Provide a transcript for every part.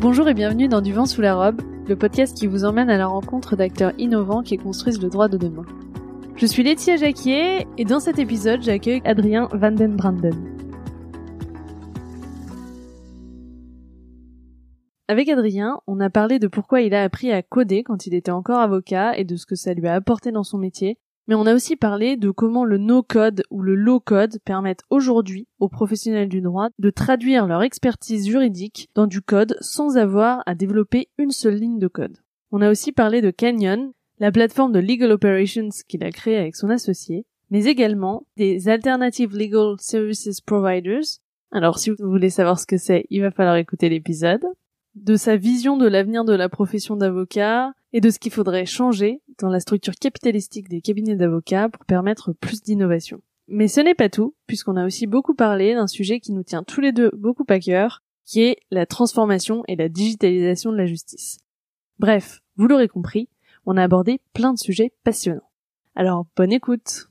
Bonjour et bienvenue dans Du vent sous la robe, le podcast qui vous emmène à la rencontre d'acteurs innovants qui construisent le droit de demain. Je suis Laetitia Jacquier et dans cet épisode, j'accueille Adrien Van den Branden. Avec Adrien, on a parlé de pourquoi il a appris à coder quand il était encore avocat et de ce que ça lui a apporté dans son métier, mais on a aussi parlé de comment le no-code ou le low-code permettent aujourd'hui aux professionnels du droit de traduire leur expertise juridique dans du code sans avoir à développer une seule ligne de code. On a aussi parlé de Canyon, la plateforme de Legal Operations qu'il a créée avec son associé, mais également des Alternative Legal Services Providers. Alors si vous voulez savoir ce que c'est, il va falloir écouter l'épisode de sa vision de l'avenir de la profession d'avocat et de ce qu'il faudrait changer dans la structure capitalistique des cabinets d'avocats pour permettre plus d'innovation. Mais ce n'est pas tout, puisqu'on a aussi beaucoup parlé d'un sujet qui nous tient tous les deux beaucoup à cœur, qui est la transformation et la digitalisation de la justice. Bref, vous l'aurez compris, on a abordé plein de sujets passionnants. Alors, bonne écoute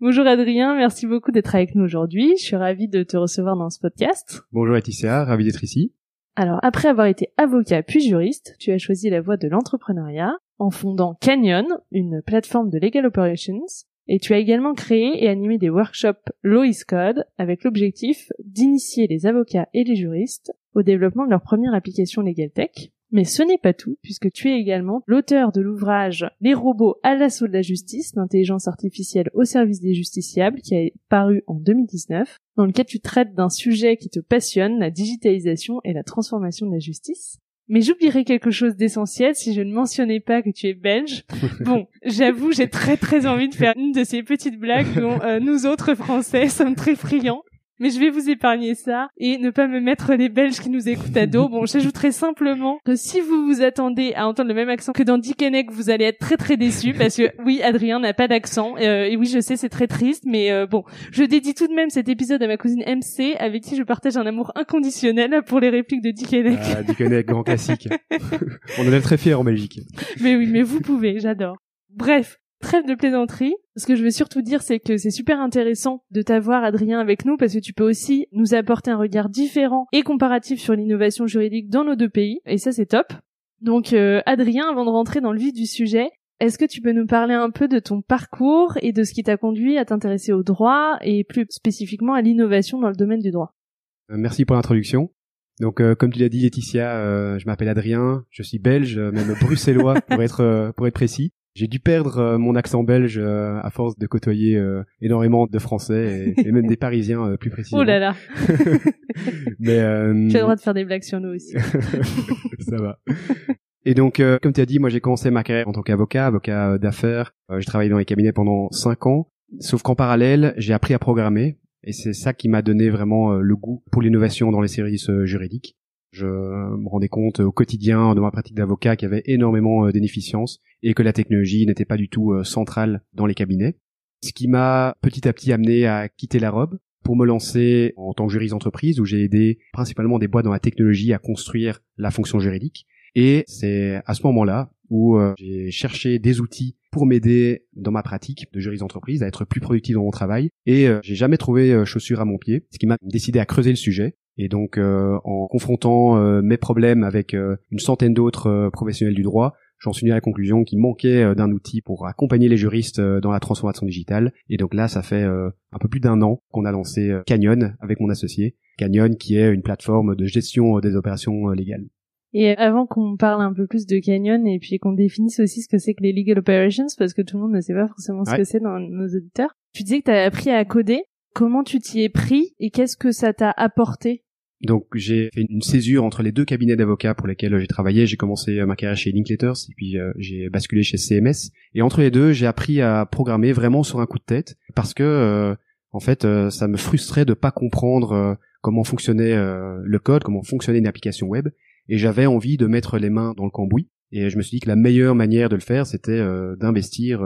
Bonjour Adrien, merci beaucoup d'être avec nous aujourd'hui. Je suis ravie de te recevoir dans ce podcast. Bonjour Laetitia, ravi d'être ici. Alors, après avoir été avocat puis juriste, tu as choisi la voie de l'entrepreneuriat en fondant Canyon, une plateforme de legal operations, et tu as également créé et animé des workshops Lois Code avec l'objectif d'initier les avocats et les juristes au développement de leur première application Legal Tech. Mais ce n'est pas tout, puisque tu es également l'auteur de l'ouvrage Les robots à l'assaut de la justice, l'intelligence artificielle au service des justiciables, qui a paru en 2019, dans lequel tu traites d'un sujet qui te passionne, la digitalisation et la transformation de la justice. Mais j'oublierais quelque chose d'essentiel si je ne mentionnais pas que tu es belge. Bon, j'avoue, j'ai très très envie de faire une de ces petites blagues dont euh, nous autres Français sommes très friands mais je vais vous épargner ça et ne pas me mettre les Belges qui nous écoutent à dos. Bon, j'ajouterai simplement que si vous vous attendez à entendre le même accent que dans Dickeneck, vous allez être très très déçus parce que oui, Adrien n'a pas d'accent euh, et oui, je sais, c'est très triste, mais euh, bon, je dédie tout de même cet épisode à ma cousine MC avec qui je partage un amour inconditionnel pour les répliques de Dickeneck. Ah, Dickeneck, grand classique. On en est très fiers en Belgique. Mais oui, mais vous pouvez, j'adore. Bref, Trêve de plaisanterie. Ce que je veux surtout dire, c'est que c'est super intéressant de t'avoir, Adrien, avec nous, parce que tu peux aussi nous apporter un regard différent et comparatif sur l'innovation juridique dans nos deux pays, et ça, c'est top. Donc, euh, Adrien, avant de rentrer dans le vif du sujet, est-ce que tu peux nous parler un peu de ton parcours et de ce qui t'a conduit à t'intéresser au droit et plus spécifiquement à l'innovation dans le domaine du droit? Euh, Merci pour l'introduction. Donc, euh, comme tu l'as dit, Laetitia, je m'appelle Adrien, je suis belge, même bruxellois pour être pour être précis. J'ai dû perdre euh, mon accent belge euh, à force de côtoyer euh, énormément de Français et, même des Parisiens plus précisément. Oh là là. Mais tu as le droit de faire des blagues sur nous aussi. Ça va. Et donc, comme tu as dit, moi j'ai commencé ma carrière en tant qu'avocat, avocat d'affaires. j'ai travaillé dans les cabinets pendant cinq ans. Sauf qu'en parallèle, j'ai appris à programmer. Et c'est ça qui m'a donné vraiment le goût pour l'innovation dans les services juridiques. Je me rendais compte au quotidien de ma pratique d'avocat qu'il y avait énormément euh, d'inefficience et que la technologie n'était pas du tout euh, centrale dans les cabinets. Ce qui m'a petit à petit amené à quitter la robe pour me lancer en tant que juriste d'entreprise où j'ai aidé principalement des boîtes dans la technologie à construire la fonction juridique. Et c'est à ce moment-là où euh, j'ai cherché des outils pour m'aider dans ma pratique de juriste d'entreprise à être plus productif dans mon travail. Et j'ai jamais trouvé chaussure à mon pied, ce qui m'a décidé à creuser le sujet et donc, euh, en confrontant euh, mes problèmes avec euh, une centaine d'autres professionnels du droit, j'en suis venu à la conclusion qu'il manquait d'un outil pour accompagner les juristes dans la transformation digitale. Et donc là, ça fait un peu plus d'un an qu'on a lancé Canyon avec mon associé. Canyon, qui est une plateforme de gestion des opérations légales. Et avant qu'on parle un peu plus de Canyon et puis qu'on définisse aussi ce que c'est que les legal operations, parce que tout le monde ne sait pas forcément ce que c'est dans nos auditeurs, tu disais que tu appris à coder. Comment tu t'y es pris et qu'est-ce que ça t'a apporté? Donc j'ai fait une césure entre les deux cabinets d'avocats pour lesquels j'ai travaillé. J'ai commencé ma carrière chez Linkletters et puis euh, j'ai basculé chez CMS. Et entre les deux, j'ai appris à programmer vraiment sur un coup de tête parce que euh, en fait, euh, ça me frustrait de pas comprendre comment fonctionnait le code, comment fonctionnait une application web. Et j'avais envie de mettre les mains dans le cambouis. Et je me suis dit que la meilleure manière de le faire, c'était d'investir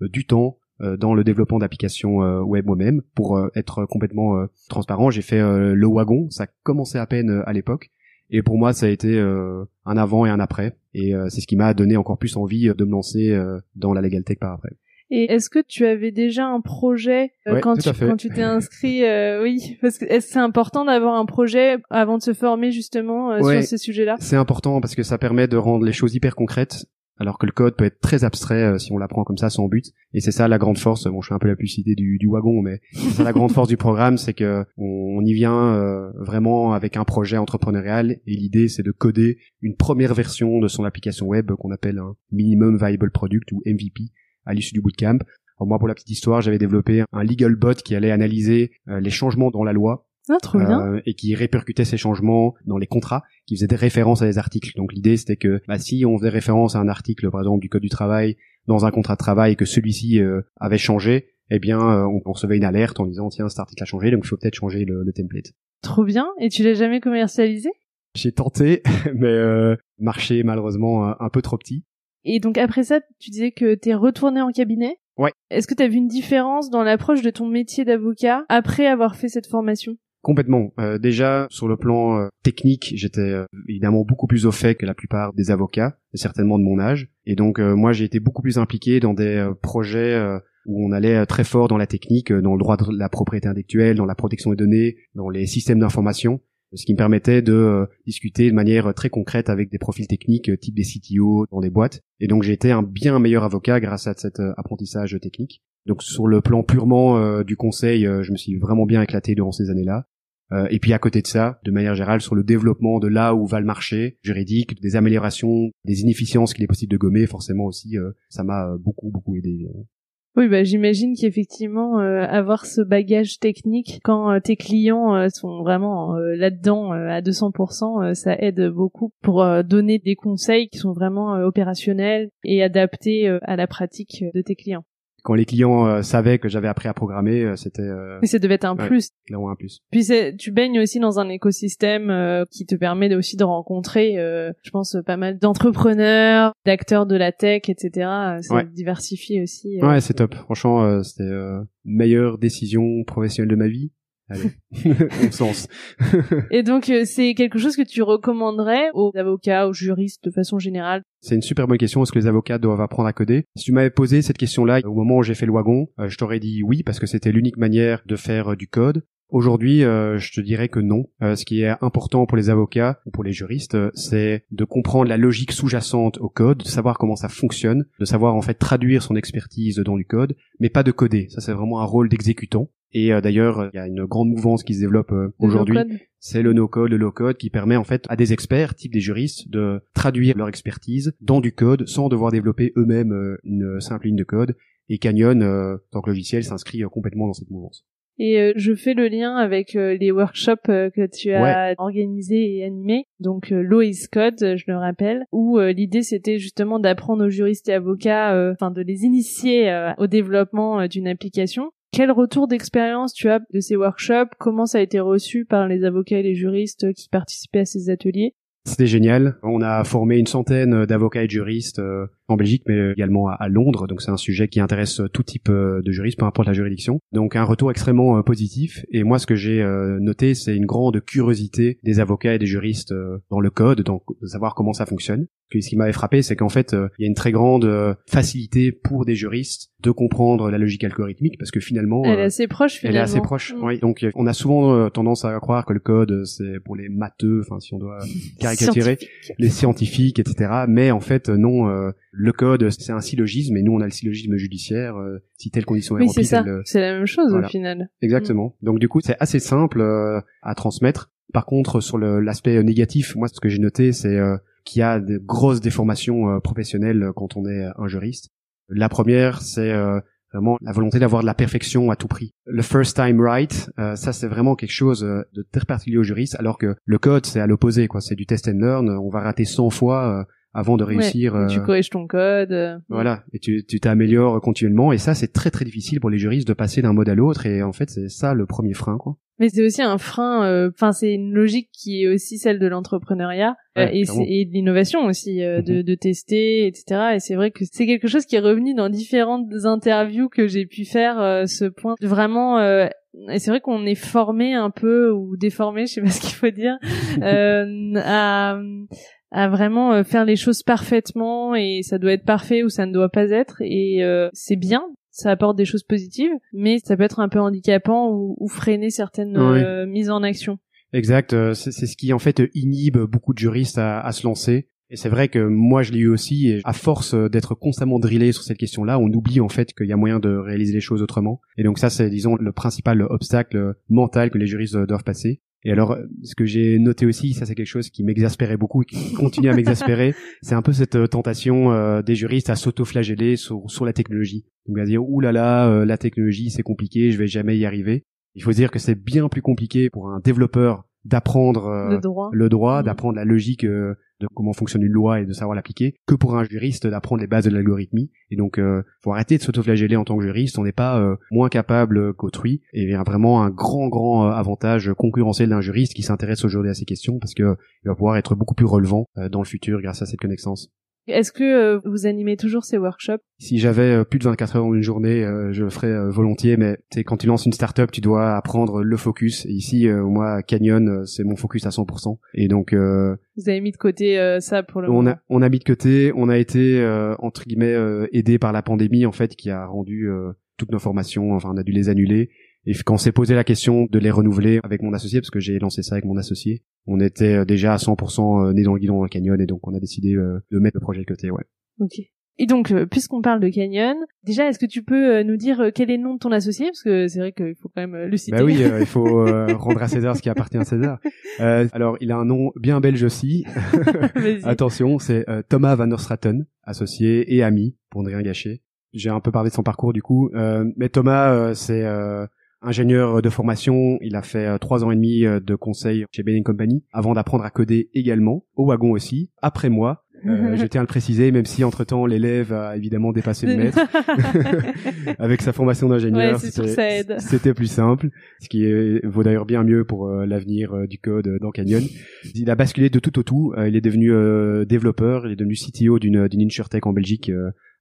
du temps, euh, dans le développement d'applications euh, web moi-même. Pour euh, être complètement transparent, j'ai fait le wagon. Ça commençait à peine à l'époque. Et pour moi, ça a été un avant et un après. Et c'est ce qui m'a donné encore plus envie de me lancer dans la legal tech par après. Et est-ce que tu avais déjà un projet euh, quand, tu, quand tu t'es inscrit euh, Oui, parce que c'est important d'avoir un projet avant de se former justement euh, sur ce sujet-là C'est important parce que ça permet de rendre les choses hyper concrètes alors que le code peut être très abstrait euh, si on l'apprend comme ça sans but. Et c'est ça la grande force. Bon, je suis un peu la publicité du, du wagon, mais c'est ça la grande force du programme, c'est que on, y vient euh, vraiment avec un projet entrepreneurial et l'idée c'est de coder une première version de son application web qu'on appelle un minimum viable product ou MVP à l'issue du bootcamp. Moi, pour la petite histoire, j'avais développé un legal bot qui allait analyser euh, les changements dans la loi ah, trop bien. Euh, et qui répercutait ces changements dans les contrats, qui faisaient des références à des articles. Donc l'idée c'était que bah, si on faisait référence à un article, par exemple du code du travail, dans un contrat de travail et que celui-ci euh, avait changé, eh bien euh, on recevait une alerte en disant tiens cet article a changé, donc il faut peut-être changer le, le, template. Trop bien. Et tu l'as jamais commercialisé? J'ai tenté, mais marché malheureusement un peu trop petit. Et donc après ça, tu disais que t'es retourné en cabinet? Ouais. Est-ce que t'as vu une différence dans l'approche de ton métier d'avocat après avoir fait cette formation? Complètement. Euh, déjà, sur le plan euh, technique, j'étais euh, évidemment beaucoup plus au fait que la plupart des avocats, certainement de mon âge. Et donc, moi, j'ai été beaucoup plus impliqué dans des projets où on allait très fort dans la technique, dans le droit de la propriété intellectuelle, dans la protection des données, dans les systèmes d'information, ce qui me permettait de discuter de manière très concrète avec des profils techniques, type des CTO dans des boîtes. Et donc, j'ai été un bien meilleur avocat grâce à cet apprentissage technique. Donc sur le plan purement euh, du conseil, euh, je me suis vraiment bien éclaté durant ces années-là. Euh, et puis à côté de ça, de manière générale, sur le développement de là où va le marché juridique, des améliorations, des inefficiences qu'il est possible de gommer, forcément aussi, ça m'a beaucoup beaucoup aidé. Oui, bah j'imagine qu'effectivement avoir ce bagage technique quand tes clients sont vraiment là-dedans à 200%, ça aide beaucoup pour donner des conseils qui sont vraiment opérationnels et adaptés à la pratique de tes clients quand les clients euh, savaient que j'avais appris à programmer, euh, c'était. Euh, Mais ça devait être un plus. Clairement un plus. Puis tu baignes aussi dans un écosystème qui te permet aussi de rencontrer, je pense, pas mal d'entrepreneurs, d'acteurs de la tech, etc. Ça diversifie aussi. Ouais, c'est top. Franchement, c'était meilleure décision professionnelle de ma vie. Allez, bon sens. Et donc, euh, c'est quelque chose que tu recommanderais aux avocats, aux juristes de façon générale? C'est une super bonne question. Est-ce que les avocats doivent apprendre à coder? Si tu m'avais posé cette question-là au moment où j'ai fait le wagon, euh, je t'aurais dit oui parce que c'était l'unique manière de faire euh, du code. Aujourd'hui, je te dirais que non. ce qui est important pour les avocats ou pour les juristes, c'est de comprendre la logique sous-jacente au code, de savoir comment ça fonctionne, de savoir en fait traduire son expertise dans du code, mais pas de coder. Ça, c'est vraiment un rôle d'exécutant. Et euh, d'ailleurs, il y a une grande mouvance qui se développe euh, aujourd'hui. C'est le no-code, le low-code, qui permet en fait à des experts, type des juristes, de traduire leur expertise dans du code sans devoir développer eux-mêmes euh, une simple ligne de code. Et Canyon, tant que logiciel, s'inscrit complètement dans cette mouvance. Et je fais le lien avec les workshops que tu as organisés et animés, donc Lois Code, je le rappelle, où l'idée c'était justement d'apprendre aux juristes et avocats, enfin de les initier au développement d'une application quel retour d'expérience tu as de ces workshops? Comment ça a été reçu par les avocats et les juristes qui participaient à ces ateliers? C'était génial. On a formé une centaine d'avocats et de juristes euh, en Belgique, mais également à Londres. Donc c'est un sujet qui intéresse tout type euh, de juristes, peu importe la juridiction. Donc un retour extrêmement euh, positif. Et moi, ce que j'ai noté, c'est une grande curiosité des avocats et des juristes dans le code, donc de savoir comment ça fonctionne ce qui m'avait frappé, c'est qu'en fait, euh, il y a une très grande euh, facilité pour des juristes de comprendre la logique algorithmique, parce que finalement, elle est euh, assez proche. Finalement. Elle est assez proche. Mm. Oui. Donc, on a souvent tendance à croire que le code c'est pour les matheux, enfin, si on doit caricaturer, les scientifiques, etc. Mais en fait, non. Le code, c'est un syllogisme, et nous, on a le syllogisme judiciaire. si telle condition est oui, remplie, c'est ça. C'est la même chose au final. Exactement. Mm. Donc, du coup, c'est assez simple à transmettre. Par contre, sur l'aspect négatif, moi, ce que j'ai noté, c'est qui a de grosses déformations euh, professionnelles euh, quand on est euh, un juriste. La première, c'est vraiment la volonté d'avoir de la perfection à tout prix. Le first time right, ça c'est vraiment quelque chose de très particulier aux juristes, alors que le code c'est à l'opposé, quoi. C'est du test and learn. On va rater 100 fois avant de réussir. Ouais, tu corriges ton code. Voilà, et tu t'améliores continuellement. Et ça c'est très très difficile pour les juristes de passer d'un mode à l'autre. Et en fait c'est ça le premier frein, quoi. Mais c'est aussi un frein, euh, enfin c'est une logique qui est aussi celle de l'entrepreneuriat euh, et, et, de l'innovation aussi, euh, de, mhm. de, tester, etc. Et c'est vrai que c'est quelque chose qui est revenu dans différentes interviews que j'ai pu faire, ce point vraiment et c'est vrai qu'on est formé un peu ou déformé, je sais pas ce qu'il faut dire, à, à vraiment faire les choses parfaitement et ça doit être parfait ou ça ne doit pas être et c'est bien ça apporte des choses positives, mais ça peut être un peu handicapant ou, ou freiner certaines euh, mises en action. Exact, euh, c'est ce qui en fait inhibe beaucoup de juristes à, à se lancer. Et c'est vrai que moi je l'ai eu aussi, et à force d'être constamment drillé sur cette question-là, on oublie en fait qu'il y a moyen de réaliser les choses autrement. Et donc ça c'est disons le principal obstacle mental que les juristes doivent passer. Et alors, ce que j'ai noté aussi, ça c'est quelque chose qui m'exaspérait beaucoup et qui continue à m'exaspérer, c'est un peu cette euh, tentation euh, des juristes à s'auto-flageller sur, la technologie. Donc à dire, ouh là là, euh, la technologie c'est compliqué, je vais jamais y arriver. Il faut dire que c'est bien plus compliqué pour un développeur d'apprendre le droit, le droit mmh. d'apprendre la logique de comment fonctionne une loi et de savoir l'appliquer que pour un juriste d'apprendre les bases de l'algorithmie. Et donc, euh, faut arrêter de s'autoflageller en tant que juriste. On n'est pas euh, moins capable qu'autrui. Et il y a vraiment un grand, grand euh, avantage concurrentiel d'un juriste qui s'intéresse aujourd'hui à ces questions parce que il va pouvoir être beaucoup plus relevant euh, dans le futur grâce à cette connaissance. Est-ce que euh, vous animez toujours ces workshops? Si j'avais euh, plus de 24 heures dans une journée, euh, je le ferais volontiers, mais quand tu lances une startup, tu dois apprendre le focus. Et ici, moi, Canyon, c'est mon focus à 100%. Et donc... vous avez mis de côté ça pour le on moment? a, On a mis de côté, on a été, entre guillemets, aidé par la pandémie, en fait, qui a rendu toutes nos formations, enfin, on a dû les annuler. Et quand on s'est posé la question de les renouveler avec mon associé, parce que j'ai lancé ça avec mon associé, on était euh, déjà à 100% euh, né dans le guidon dans le canyon, et donc on a décidé euh, de mettre le projet de côté, ouais. Ok. Et donc, puisqu'on parle de Canyon, déjà, est-ce que tu peux nous dire quel est le nom de ton associé? Parce que c'est vrai qu'il faut quand même le citer. Bah oui, il faut rendre à César ce qui appartient à César. alors, il a un nom bien belge aussi. Attention, c'est Thomas Van Straten, associé et ami, pour ne rien gâcher. J'ai un peu parlé de son parcours du coup, mais Thomas, c'est ingénieur de formation, il a fait euh, trois ans et demi euh, de conseil chez Bain Company avant d'apprendre à coder également, au wagon aussi, après moi. Euh, je tiens à le préciser, même si entre-temps l'élève a évidemment dépassé le maître. Avec sa formation d'ingénieur, c'était plus simple, ce qui vaut d'ailleurs bien mieux pour l'avenir du code dans Canyon. Il a basculé de tout au tout, il est devenu développeur, il est devenu CTO d'une InsurTech en Belgique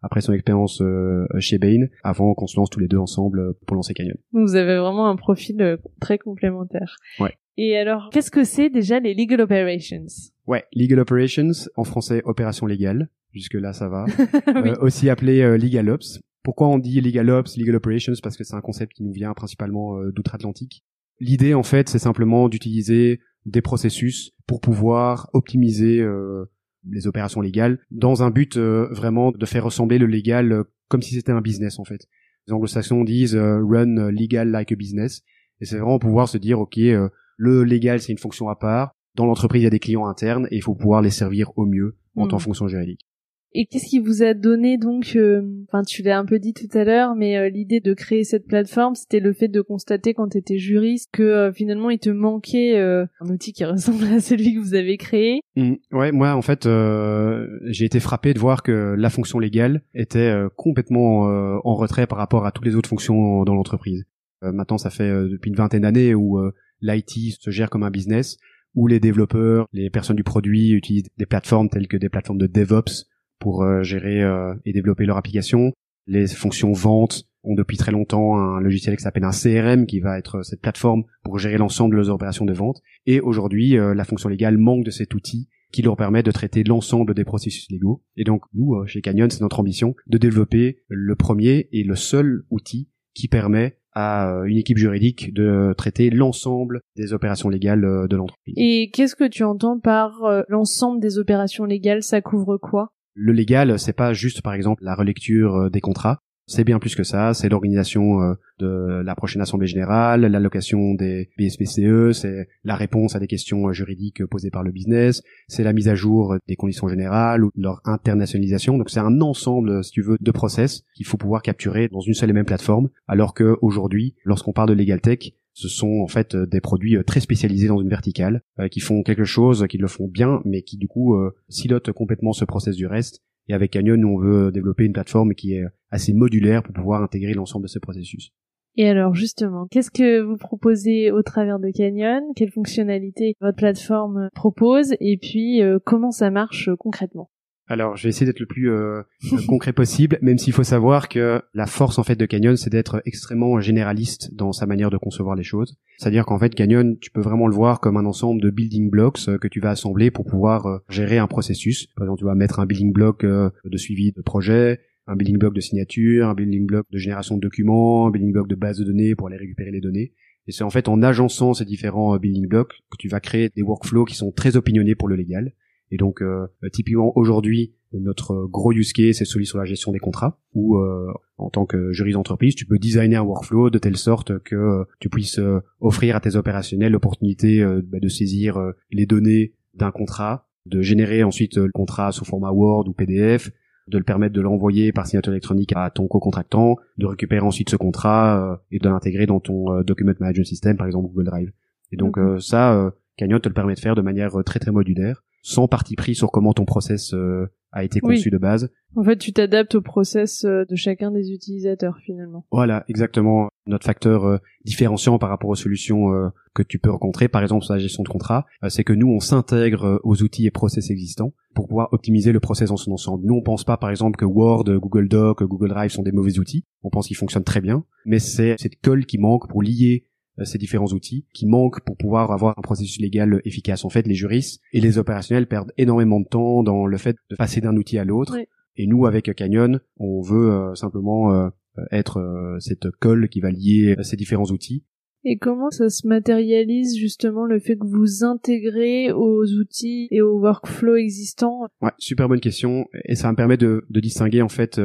après son expérience euh, chez Bain, avant qu'on se lance tous les deux ensemble euh, pour lancer Canyon. Vous avez vraiment un profil euh, très complémentaire. Ouais. Et alors, qu'est-ce que c'est déjà les legal operations? Ouais, legal operations, en français opération légale, jusque là ça va. aussi appelé legal ops. Pourquoi on dit legal ops, legal operations? Parce que c'est un concept qui nous vient principalement d'outre-Atlantique. L'idée en fait, c'est simplement d'utiliser des processus pour pouvoir optimiser les opérations légales dans un but euh, vraiment de faire ressembler le légal euh, comme si c'était un business en fait. Les anglo-saxons disent euh, run legal like a business et c'est vraiment pouvoir se dire ok le légal c'est une fonction à part dans l'entreprise il y a des clients internes et il faut pouvoir les servir au mieux en tant que fonction juridique. Et qu'est-ce qui vous a donné donc, euh, enfin tu l'as un peu dit tout à l'heure, mais euh, l'idée de créer cette plateforme, c'était le fait de constater quand tu étais juriste que euh, finalement il te manquait un outil qui ressemble à celui que vous avez créé? Mmh. ouais, moi en fait j'ai été frappé de voir que la fonction légale était complètement en retrait par rapport à toutes les autres fonctions dans l'entreprise. maintenant ça fait depuis une vingtaine d'années où l'IT se gère comme un business, où les développeurs, les personnes du produit utilisent des plateformes telles que des plateformes de DevOps pour euh, gérer euh, et développer leur application. Les fonctions vente ont depuis très longtemps un logiciel qui s'appelle un CRM qui va être cette plateforme pour gérer l'ensemble de leurs opérations de vente. Et aujourd'hui, euh, la fonction légale manque de cet outil qui leur permet de traiter l'ensemble des processus légaux. Et donc, nous, chez Canyon, c'est notre ambition de développer le premier et le seul outil qui permet à une équipe juridique de traiter l'ensemble des opérations légales de l'entreprise. Et qu'est-ce que tu entends par l'ensemble des opérations légales Ça couvre quoi? Le légal, c'est pas juste par exemple la relecture euh, des contrats, c'est bien plus que ça, c'est l'organisation euh, de la prochaine assemblée générale, l'allocation des BSPCE, c'est la réponse à des questions euh, juridiques posées par le business, c'est la mise à jour des conditions générales ou leur internationalisation. Donc c'est un ensemble, si tu veux, de process qu'il faut pouvoir capturer dans une seule et même plateforme, alors que aujourd'hui, lorsqu'on parle de legal tech, ce sont en fait euh, des produits euh, très spécialisés dans une verticale euh, qui font quelque chose, qui le font bien, mais qui du coup silotent complètement ce process du reste. Et avec Canyon, nous, on veut développer une plateforme qui est assez modulaire pour pouvoir intégrer l'ensemble de ce processus. Et alors justement, qu'est-ce que vous proposez au travers de Canyon? Quelles fonctionnalités votre plateforme propose? Et puis comment ça marche concrètement? Alors, je vais essayer d'être le plus euh, concret possible, même s'il faut savoir que la force en fait de Canyon, c'est d'être extrêmement généraliste dans sa manière de concevoir les choses. C'est-à-dire qu'en fait, Canyon, tu peux vraiment le voir comme un ensemble de building blocks euh, que tu vas assembler pour pouvoir euh, gérer un processus. Par exemple, tu vas mettre un building block de suivi de projet, un building block de signature, un building block de génération de documents, un building block de base de données pour aller récupérer les données. Et c'est en fait en agençant ces différents euh, building blocks que tu vas créer des workflows qui sont très opinionnés pour le légal. Et donc, euh, typiquement aujourd'hui, notre gros use case c'est celui sur la gestion des contrats, où euh, en tant que juriste d'entreprise, tu peux designer un workflow de telle sorte que euh, tu puisses offrir à tes opérationnels l'opportunité bah, de saisir les données d'un contrat, de générer ensuite le contrat sous format Word ou PDF, de le permettre de l'envoyer par signature électronique à ton co-contractant, de récupérer ensuite ce contrat et de l'intégrer dans ton document management system, par exemple Google Drive. Et donc ça, Canyon te le permet de faire de manière très très modulaire sans parti pris sur comment ton process euh, a été conçu de base. En fait, tu t'adaptes au process euh, de chacun des utilisateurs finalement. Voilà, exactement. Notre facteur euh, différenciant par rapport aux solutions que tu peux rencontrer, par exemple sur la gestion de contrat, c'est que nous, on s'intègre aux outils et process existants pour pouvoir optimiser le process dans son ensemble. Nous, on pense pas, par exemple, que Word, Google Doc, Google Drive sont des mauvais outils. On pense qu'ils fonctionnent très bien, mais c'est cette colle qui manque pour lier euh, ces différents outils qui manquent pour pouvoir avoir un processus légal efficace. En fait, les juristes et les opérationnels perdent énormément de temps dans le fait de passer d'un outil à l'autre. Et nous, avec Canyon, on veut euh, simplement euh, être cette colle qui va lier ces différents outils. Et comment ça se matérialise justement le fait que vous intégrez aux outils et aux workflows existants? Ouais, super bonne question. Et ça me permet de, de distinguer en fait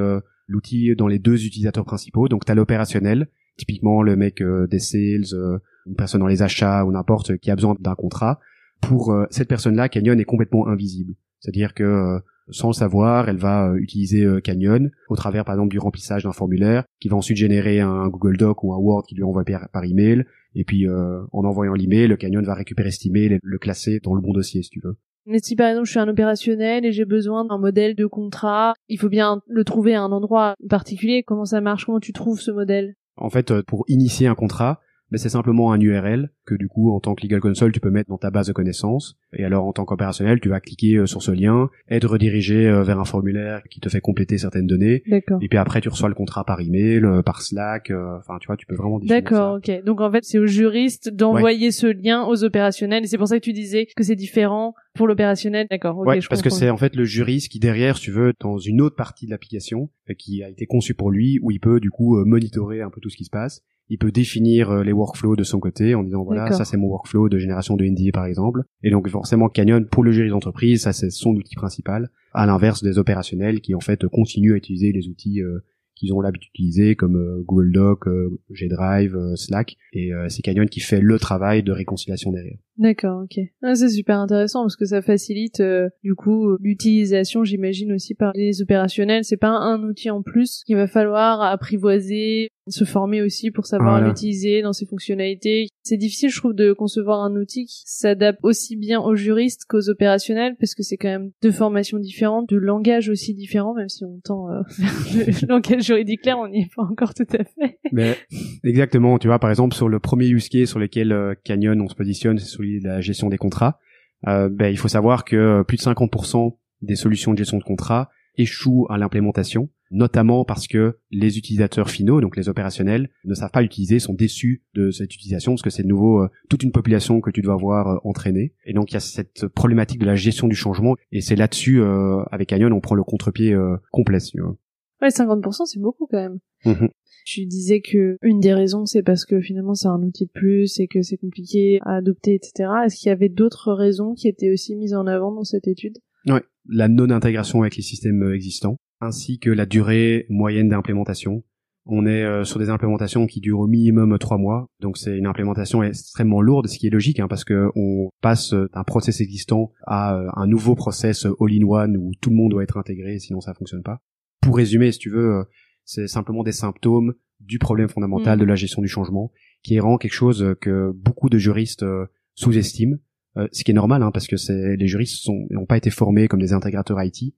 l'outil dans les deux utilisateurs principaux. Donc, tu as l'opérationnel Typiquement, le mec euh, des sales, euh, une personne dans les achats ou n'importe qui a besoin d'un contrat. Pour euh, cette personne-là, Canyon est complètement invisible. C'est-à-dire que sans le savoir, elle va utiliser Canyon au travers par exemple du remplissage d'un formulaire qui va ensuite générer un Google Doc ou un Word qui lui envoie par, par email et puis en envoyant l'email, le Canyon va récupérer cet email et le classer dans le bon dossier si tu veux. Mais si par exemple je suis un opérationnel et j'ai besoin d'un modèle de contrat, il faut bien le trouver à un endroit particulier. Comment ça marche? Comment tu trouves ce modèle? En fait, euh, pour initier un contrat, mais c'est simplement un URL que du coup en tant que legal console tu peux mettre dans ta base de connaissances et alors en tant qu'opérationnel tu vas cliquer euh, sur ce lien être redirigé euh, vers un formulaire qui te fait compléter certaines données. Et puis après tu reçois le contrat par email par Slack enfin tu vois tu peux vraiment D'accord, OK. Donc en fait c'est au juriste d'envoyer ce lien aux opérationnels. Et c'est pour ça que tu disais que c'est différent pour l'opérationnel. D'accord, OK, ouais, parce que c'est en fait le juriste qui derrière si tu veux dans une autre partie de l'application qui a été conçue pour lui où il peut du coup monitorer un peu tout ce qui se passe. Il peut définir euh, les workflows de son côté en disant voilà ça c'est mon workflow de génération de NDA par exemple. Et donc forcément Canyon pour le juriste d'entreprise ça c'est son outil principal à l'inverse des opérationnels qui en fait continuent à utiliser les outils euh, qu'ils ont l'habitude d'utiliser comme euh, Google Doc, G Drive, Slack et c'est Canyon qui fait le travail de réconciliation derrière. D'accord, ok. Ah, c'est super intéressant parce que ça facilite du coup l'utilisation, j'imagine aussi par les opérationnels. C'est pas un outil en plus qu'il va falloir apprivoiser, se former aussi pour savoir l'utiliser dans ses fonctionnalités. C'est difficile, je trouve, de concevoir un outil qui s'adapte aussi bien aux juristes qu'aux opérationnels, parce que c'est quand même deux formations différentes, de langage aussi différent, même si on tend euh, vers le langage juridique clair, on n'y est pas encore tout à fait. Mais exactement, tu vois, par exemple, sur le premier use case sur lequel euh, Canyon on se positionne, c'est celui de la gestion des contrats. Euh, ben, il faut savoir que plus de 50% des solutions de gestion de contrats échouent à l'implémentation notamment parce que les utilisateurs finaux, donc les opérationnels, ne savent pas l'utiliser, sont déçus de cette utilisation parce que c'est de nouveau euh, toute une population que tu dois voir euh, entraîner. Et donc il y a cette problématique de la gestion du changement et c'est là-dessus euh, avec Canyon on prend le contre-pied complet. Ouais, 50% c'est beaucoup quand même. Mm-hmm. Tu disais que une des raisons c'est parce que finalement c'est un outil de plus et que c'est compliqué à adopter, etc. Est-ce qu'il y avait d'autres raisons qui étaient aussi mises en avant dans cette étude? Ouais, la non-intégration avec les systèmes existants ainsi que la durée moyenne d'implémentation. On est euh, sur des implémentations qui durent au minimum trois mois, donc c'est une implémentation extrêmement lourde, ce qui est logique hein, parce que on passe d'un process existant à euh, un nouveau process all-in-one où tout le monde doit être intégré, sinon ça fonctionne pas. Pour résumer, si tu veux, euh, c'est simplement des symptômes du problème fondamental mm. de la gestion du changement, qui rend quelque chose que beaucoup de juristes sous-estiment, ce qui est normal hein, parce que les juristes n'ont pas été formés comme des intégrateurs IT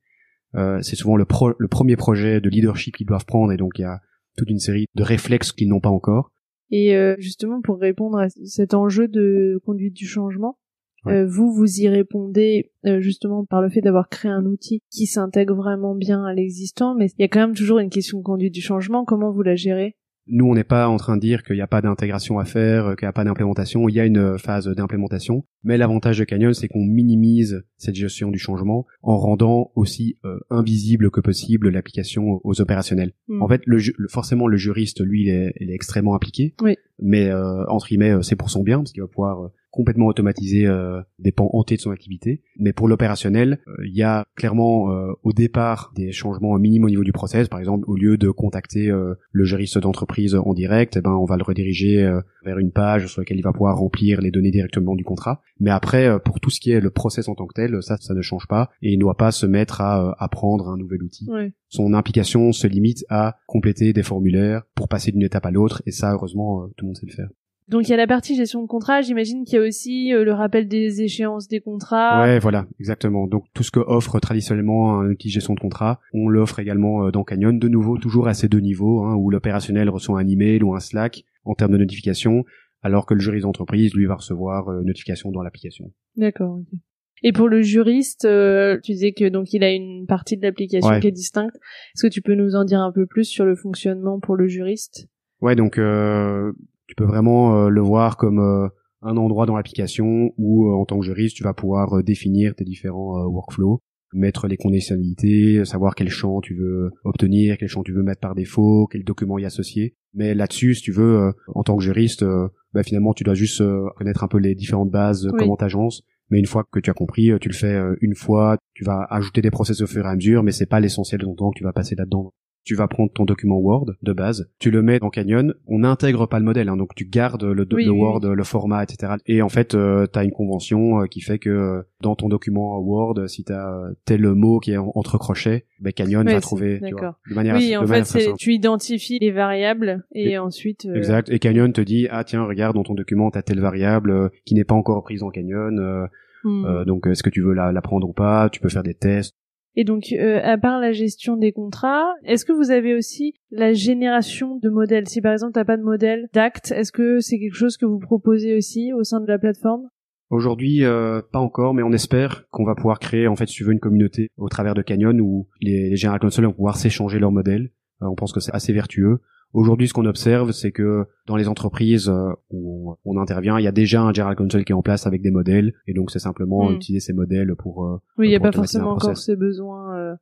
c'est souvent le, le premier projet de leadership qu'ils doivent prendre et donc il y a toute une série de réflexes qu'ils n'ont pas encore. Et euh, justement pour répondre à cet enjeu de conduite du changement, euh, vous vous y répondez justement par le fait d'avoir créé un outil qui s'intègre vraiment bien à l'existant, mais il y a quand même toujours une question de conduite du changement. Comment vous la gérez? Nous, on n'est pas en train de dire qu'il n'y a pas d'intégration à faire, euh, qu'il n'y a pas d'implémentation. Il y a une phase d'implémentation. Mais l'avantage de Canyon, c'est qu'on minimise cette gestion du changement en rendant aussi euh, invisible que possible l'application aux opérationnels. Hmm. En fait, le, forcément, le juriste, lui, il est, il est extrêmement impliqué. Oui. Mais euh, entre guillemets, euh, c'est pour son bien parce qu'il va pouvoir euh, complètement automatiser euh, des pans entiers de son activité. Mais pour l'opérationnel, euh, il y a clairement euh, au départ des changements minimes au niveau du process. Par exemple, au lieu de contacter euh, le juriste d'entreprise en direct, eh ben on va le rediriger euh, vers une page sur laquelle il va pouvoir remplir les données directement du contrat. Mais après, euh, pour tout ce qui est le process en tant que tel, ça, ça ne change pas et il ne doit pas se mettre à euh, apprendre un nouvel outil. Ouais. Son implication se limite à compléter des formulaires pour passer d'une étape à l'autre et ça, heureusement, euh, tout le monde sait le faire. Donc il y a la partie gestion de contrat, j'imagine qu'il y a aussi euh, le rappel des échéances des contrats. Ouais, voilà, exactement. Donc tout ce que offre traditionnellement un outil de gestion de contrat, on l'offre également euh, dans Canyon, de nouveau toujours à ces deux niveaux, hein, où l'opérationnel reçoit un email ou un Slack en termes de notification, alors que le juriste d'entreprise, lui, va recevoir euh, notification dans l'application. D'accord. ok. Et pour le juriste, euh, tu disais que donc il a une partie de l'application Ouais. qui est distincte. Est-ce que tu peux nous en dire un peu plus sur le fonctionnement pour le juriste? Ouais, donc euh, tu peux vraiment euh, le voir comme euh, un endroit dans l'application où, euh, en tant que juriste, tu vas pouvoir définir tes différents euh, workflows, mettre les conditionnalités, savoir quel champ tu veux obtenir, quel champ tu veux mettre par défaut, quel document y associer. Mais là-dessus, si tu veux, euh, en tant que juriste, euh, bah, finalement, tu dois juste euh, connaître un peu les différentes bases, euh, Oui. comment t'agences. Mais une fois que tu as compris, euh, tu le fais euh, une fois, tu vas ajouter des process au fur et à mesure, mais c'est pas l'essentiel de ton temps que tu vas passer là-dedans tu vas prendre ton document Word de base, tu le mets dans Canyon, on n'intègre pas le modèle, hein, donc tu gardes le, do- Oui, le oui, Word, le format, etc. Et en fait, tu as une convention euh, qui fait que euh, dans ton document Word, si tu as tel mot qui est en- entre crochets, ben Canyon va trouver tu vois, de manière, Oui, de en fait, manière tu identifies les variables et, Et- ensuite. euh, Exact. Et Canyon te dit ah tiens regarde dans ton document t'as telle variable euh, qui n'est pas encore prise en Canyon, euh, hmm. euh, donc est-ce que tu veux la, la prendre ou pas? Tu peux faire des tests. Et donc, euh, à part la gestion des contrats, est-ce que vous avez aussi la génération de modèles? Si par exemple, t'as pas de modèle d'acte, est-ce que c'est quelque chose que vous proposez aussi au sein de la plateforme? Aujourd'hui, euh, pas encore, mais on espère qu'on va pouvoir créer, en fait, si tu veux, une communauté au travers de Canyon où les, les General vont pouvoir s'échanger leurs modèles. Euh, on pense que c'est assez vertueux. Aujourd'hui, ce qu'on observe, c'est que dans les entreprises euh, où on, intervient, il y a déjà un General Counsel qui est en place avec des modèles, et donc c'est simplement Hmm. utiliser ces modèles pour. euh, Oui, il n'y a pas forcément encore process. ce besoin. euh.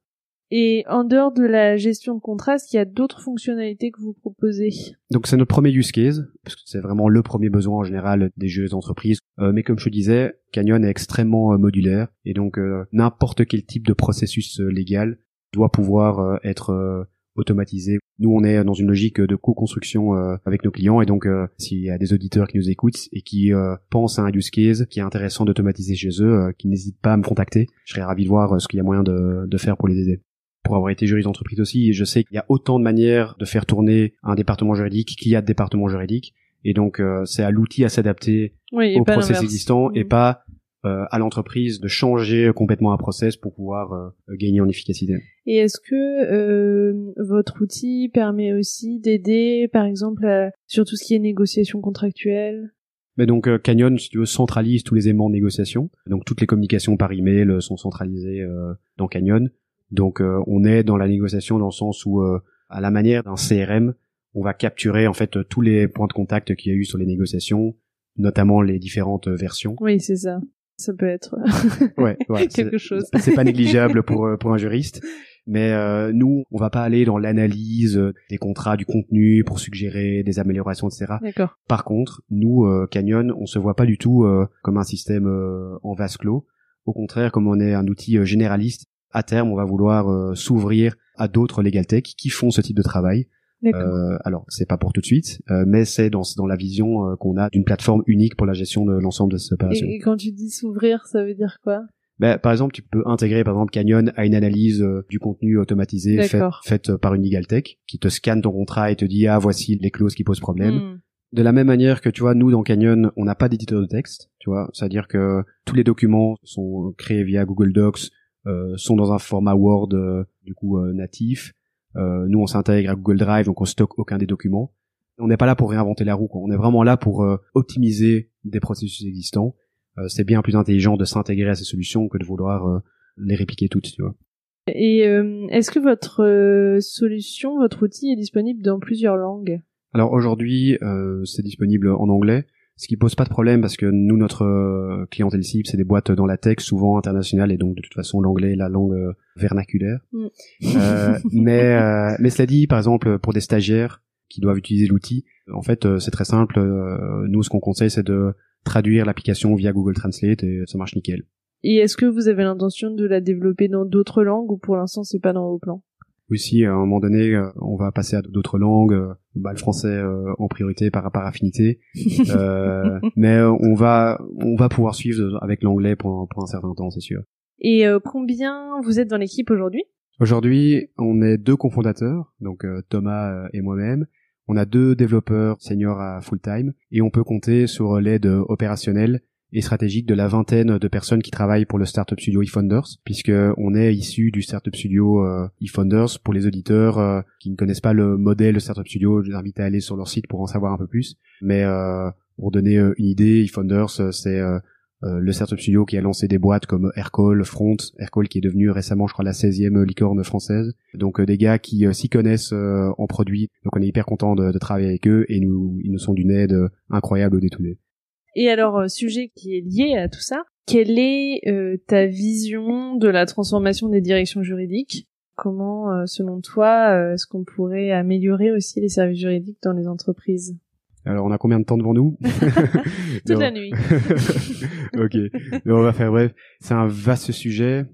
Et en dehors de la gestion de contrats, est-ce qu'il y a d'autres fonctionnalités que vous proposez? Donc c'est notre premier use case, parce que c'est vraiment le premier besoin en général des jeux d'entreprise. Euh, mais comme je disais, Canyon est extrêmement euh, modulaire, et donc euh, n'importe quel type de processus légal doit pouvoir être euh, automatisé. Nous, on est dans une logique de co-construction euh, avec nos clients, et donc euh, s'il y a des auditeurs qui nous écoutent et qui euh, pensent à un use case qui est intéressant d'automatiser chez eux, euh, qui n'hésitent pas à me contacter. Je serais ravi de voir ce qu'il y a moyen de, de faire pour les aider pour avoir été juriste d'entreprise aussi, je sais qu'il y a autant de manières de faire tourner un département juridique qu'il y a de départements juridiques. Et donc, euh, c'est à l'outil à s'adapter Oui, au process existant et Mhm. pas à l'entreprise de changer complètement un process pour pouvoir euh, gagner en efficacité. Et est-ce que euh, votre outil permet aussi d'aider, par exemple, à- sur tout ce qui est négociation contractuelle? Mais donc, euh, Canyon, si tu veux, centralise tous les éléments de négociation. Donc, toutes les communications par email euh, sont centralisées euh, dans Canyon. Donc, euh, on est dans la négociation dans le sens où, euh, à la manière d'un CRM, on va capturer en fait tous les points de contact qu'il y a eu sur les négociations, notamment les différentes euh, versions. Oui, c'est ça. Ça peut être Ouais, ouais, c'est- quelque chose. c'est pas négligeable pour euh, pour un juriste mais euh, nous on va pas aller dans l'analyse des contrats du contenu pour suggérer des améliorations etc par contre nous euh, Canyon on se voit pas du tout euh, comme un système en vase clos au contraire comme on est un outil généraliste à terme on va vouloir s'ouvrir à d'autres legal tech qui font ce type de travail. Euh, alors c'est pas pour tout de suite euh, mais c'est dans dans la vision euh, qu'on a d'une plateforme unique pour la gestion de l'ensemble de ces opérations et, et quand tu dis s'ouvrir, ça veut dire quoi? Ben, par exemple, tu peux intégrer par exemple Canyon à une analyse euh, du contenu automatisé faite faite, euh, par une legal tech qui te scanne ton contrat et te dit ah voici les clauses qui posent problème. Hmm. De la même manière que tu vois nous dans Canyon, on n'a pas d'éditeur de texte, tu vois, c'est-à-dire que tous les documents sont créés via Google Docs, euh, sont dans un format Word euh, du coup euh, natif. Euh, nous on s'intègre à Google Drive donc on stocke aucun des documents. On n'est pas là pour réinventer la roue, quoi. on est vraiment là pour euh, optimiser des processus existants. Euh, c'est bien plus intelligent de s'intégrer à ces solutions que de vouloir les répliquer toutes, tu vois. Et euh, est-ce que votre euh, solution, votre outil est disponible dans plusieurs langues? Alors aujourd'hui, euh, c'est disponible en anglais, ce qui pose pas de problème parce que nous, notre euh, clientèle cible, c'est des boîtes dans la tech, souvent internationales, et donc de toute façon, l'anglais est la langue euh, vernaculaire. Mm. Euh, mais, euh, mais cela dit, par exemple, pour des stagiaires qui doivent utiliser l'outil, en fait, c'est très simple. Nous, ce qu'on conseille, c'est de traduire l'application via Google Translate et ça marche nickel. Et est-ce que vous avez l'intention de la développer dans d'autres langues ou pour l'instant c'est pas dans vos plans? Aussi, à un moment donné, euh, on va passer à d'autres langues, euh, bah, le français euh, en priorité par par affinité, Euh, mais on va on va pouvoir suivre avec l'anglais pour, pour un certain temps, c'est sûr. Et euh, combien vous êtes dans l'équipe aujourd'hui? Aujourd'hui, on est deux cofondateurs, donc Thomas et moi-même. On a deux développeurs seniors à full time et on peut compter sur l'aide opérationnelle et stratégique de la vingtaine de personnes qui travaillent pour le startup studio eFounders, puisque on est issu du startup studio euh, eFounders. Pour les auditeurs euh, qui ne connaissent pas le modèle startup studio, je les invite à aller sur leur site pour en savoir un peu plus. Mais euh, pour donner euh, une idée, eFounders, c'est euh, le startup studio qui a lancé des boîtes comme Aircall, Front, Aircall qui est devenu récemment, je crois, la 16e licorne française. Donc des gars qui s'y connaissent en produits. Donc on est hyper content de, de travailler avec eux et nous, ils nous sont d'une aide incroyable au day-to-day. Et alors, euh, sujet qui est lié à tout ça, quelle est euh, ta vision de la transformation des directions juridiques? Comment, euh, selon toi, euh, est-ce qu'on pourrait améliorer aussi les services juridiques dans les entreprises? Alors on a combien de temps devant nous? Toute la nuit. ok, Mais on va faire bref. C'est un vaste sujet.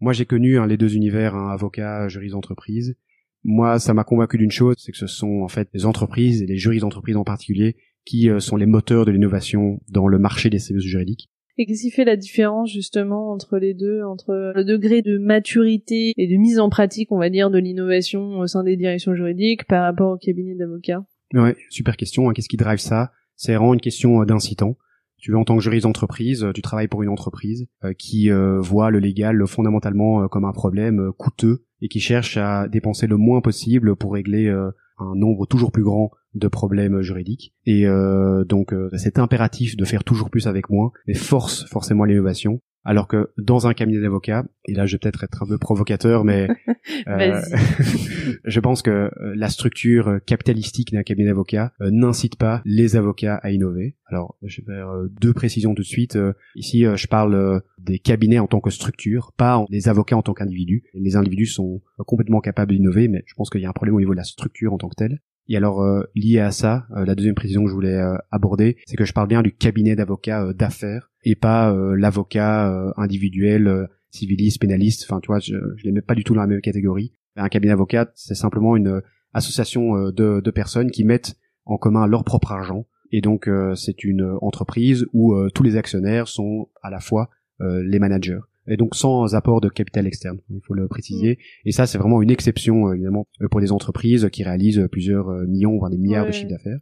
Moi, j'ai connu hein, les deux univers, hein, avocat, juriste d'entreprise. Moi, ça m'a convaincu d'une chose, c'est que ce sont en fait les entreprises et les juristes d'entreprise en particulier qui euh, sont les moteurs de l'innovation dans le marché des services juridiques. Et qu'est-ce qui fait la différence justement entre les deux, entre le degré de maturité et de mise en pratique, on va dire, de l'innovation au sein des directions juridiques par rapport au cabinet d'avocats? Ouais, super question. hein. Qu'est-ce qui drive ça? C'est vraiment une question euh, d'incitant. Tu veux en tant que juriste d'entreprise, euh, tu travailles pour une entreprise qui voit le légal fondamentalement comme un problème coûteux et qui cherche à dépenser le moins possible pour régler un nombre toujours plus grand de problèmes juridiques. Et euh, donc euh, c'est impératif de faire toujours plus avec moins, mais force forcément l'innovation. Alors que dans un cabinet d'avocats, et là je vais peut-être être un peu provocateur, mais euh, je pense que euh, la structure euh, capitalistique d'un cabinet d'avocats n'incite pas les avocats à innover. Alors, je vais faire deux précisions tout de suite. Ici, je parle des cabinets en tant que structure, pas des avocats en tant qu'individus. Les individus sont complètement capables d'innover, mais je pense qu'il y a un problème au niveau de la structure en tant que telle. Et alors, euh, lié à ça, euh, la deuxième précision que je voulais euh, aborder, c'est que je parle bien du cabinet d'avocats euh, d'affaires et pas euh, l'avocat euh, individuel, civiliste, pénaliste. Enfin, tu vois, je, je les mets pas du tout dans la même catégorie. Un cabinet d'avocats, c'est simplement une association de, de personnes qui mettent en commun leur propre argent. Et donc, c'est une entreprise où tous les actionnaires sont à la fois les managers. Et donc sans apport de capital externe, il faut le préciser. Et ça, c'est vraiment une exception, euh, évidemment, euh, pour des entreprises qui réalisent euh, plusieurs millions, voire des milliards de chiffres d'affaires.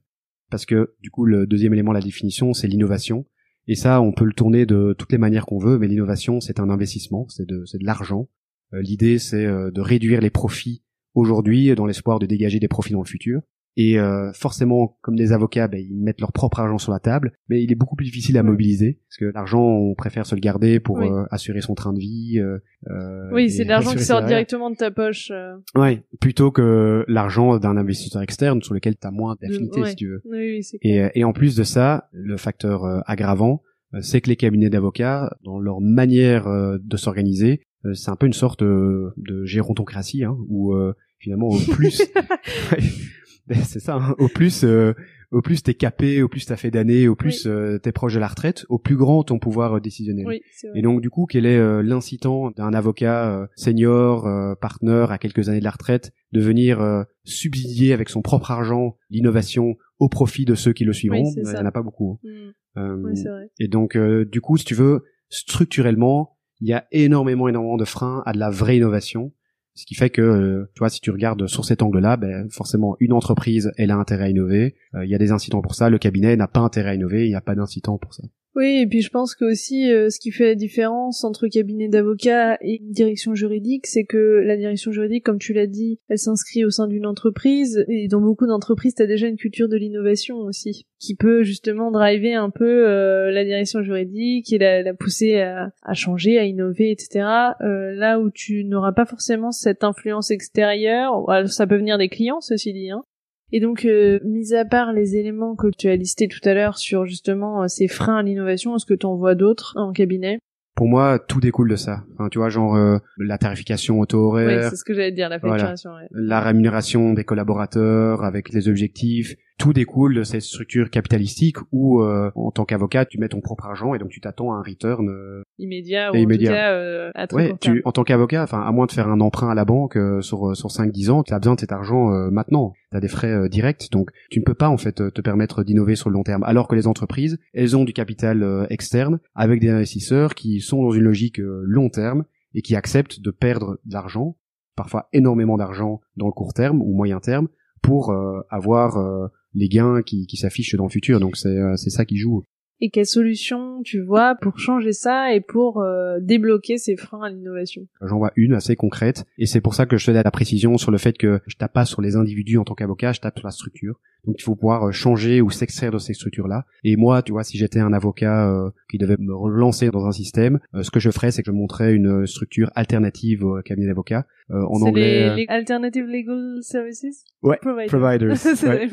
Parce que, du coup, le deuxième élément de la définition, c'est l'innovation. Et ça, on peut le tourner de toutes les manières qu'on veut, mais l'innovation, c'est un investissement, c'est de, c'est de l'argent. L'idée, c'est de réduire les profits aujourd'hui dans l'espoir de dégager des profits dans le futur. Et euh, forcément, comme les avocats, ben, ils mettent leur propre argent sur la table, mais il est beaucoup plus difficile à Ouais. mobiliser parce que l'argent, on préfère se le garder pour Oui. euh, assurer son train de vie. euh, euh, Oui, c'est de l'argent qui sort directement de ta poche. euh. Ouais, plutôt que l'argent d'un investisseur externe sur lequel tu as moins d'affinité, ouais. si tu veux. Oui, oui, c'est Et, euh, et en plus de ça, le facteur euh, aggravant, euh, c'est que les cabinets d'avocats, dans leur manière euh, de s'organiser, euh, c'est un peu une sorte euh, de gérontocratie, hein, où euh, finalement au plus, c'est ça, hein, au plus, euh, au plus t'es capé, au plus t'as fait d'années, au plus euh, t'es proche de la retraite, au plus grand ton pouvoir euh, décisionnel. Oui, c'est vrai. Et donc du coup, quel est euh, l'incitant d'un avocat euh, senior, euh, partner à quelques années de la retraite, de venir euh, subsidier avec son propre argent l'innovation au profit de ceux qui le suivront? Oui, Il n'y en a pas beaucoup. hein. Mm. Euh, Oui, c'est vrai. et donc euh, du coup, si tu veux, structurellement, il y a énormément, énormément de freins à de la vraie innovation. Ce qui fait que, euh, tu si tu regardes sur cet angle-là, ben, forcément, une entreprise, elle a intérêt à innover. Euh, Il y a des incitants pour ça. Le cabinet n'a pas intérêt à innover. Il n'y a pas d'incitant pour ça. Oui, et puis je pense que aussi euh, ce qui fait la différence entre cabinet d'avocat et direction juridique, c'est que la direction juridique, comme tu l'as dit, elle s'inscrit au sein d'une entreprise, et dans beaucoup d'entreprises, tu as déjà une culture de l'innovation aussi, qui peut justement driver un peu euh, la direction juridique et la, la pousser à, à changer, à innover, etc. Euh, là où tu n'auras pas forcément cette influence extérieure, ça peut venir des clients, ceci dit, hein, Et donc, euh, mis à part les éléments que tu as listés tout à l'heure sur justement euh, ces freins à l'innovation, est-ce que tu en vois d'autres en cabinet? Pour moi, tout découle de ça. Enfin, tu vois, genre euh, la tarification auto-horaire. Oui, c'est ce que j'allais dire, la facturation. Ouais. La rémunération des collaborateurs avec les objectifs. Tout découle de cette structure capitalistique où, euh, en tant qu'avocat, tu mets ton propre argent et donc tu t'attends à un return euh, immédiat ou immédiat. en tout cas euh, à ouais, tu, en tant qu'avocat, enfin, à moins de faire un emprunt à la banque euh, sur sur 5-10 ans, tu as besoin de cet argent euh, maintenant. Tu as des frais euh, directs, donc tu ne peux pas en fait euh, te permettre d'innover sur le long terme. Alors que les entreprises, elles ont du capital euh, externe avec des investisseurs qui sont dans une logique euh, long terme et qui acceptent de perdre de l'argent, parfois énormément d'argent dans le court terme ou moyen terme, pour euh, avoir euh, les gains qui, qui s'affichent dans le futur. Donc c'est euh, c'est ça qui joue. Et quelles solutions tu vois pour changer ça et pour euh, débloquer ces freins à l'innovation? J'en vois une assez concrète et c'est pour ça que je te donne la précision sur le fait que je tape pas sur les individus en tant qu'avocat, je tape sur la structure. Donc il faut pouvoir euh, changer ou s'extraire de ces structures-là. Et moi, tu vois, si j'étais un avocat euh, qui devait me relancer dans un système, euh, ce que je ferais, c'est que je montrais une structure alternative au cabinet d'avocats. Euh, en anglais, les, les Alternative Legal Services Ouais, Providers. providers. Ouais.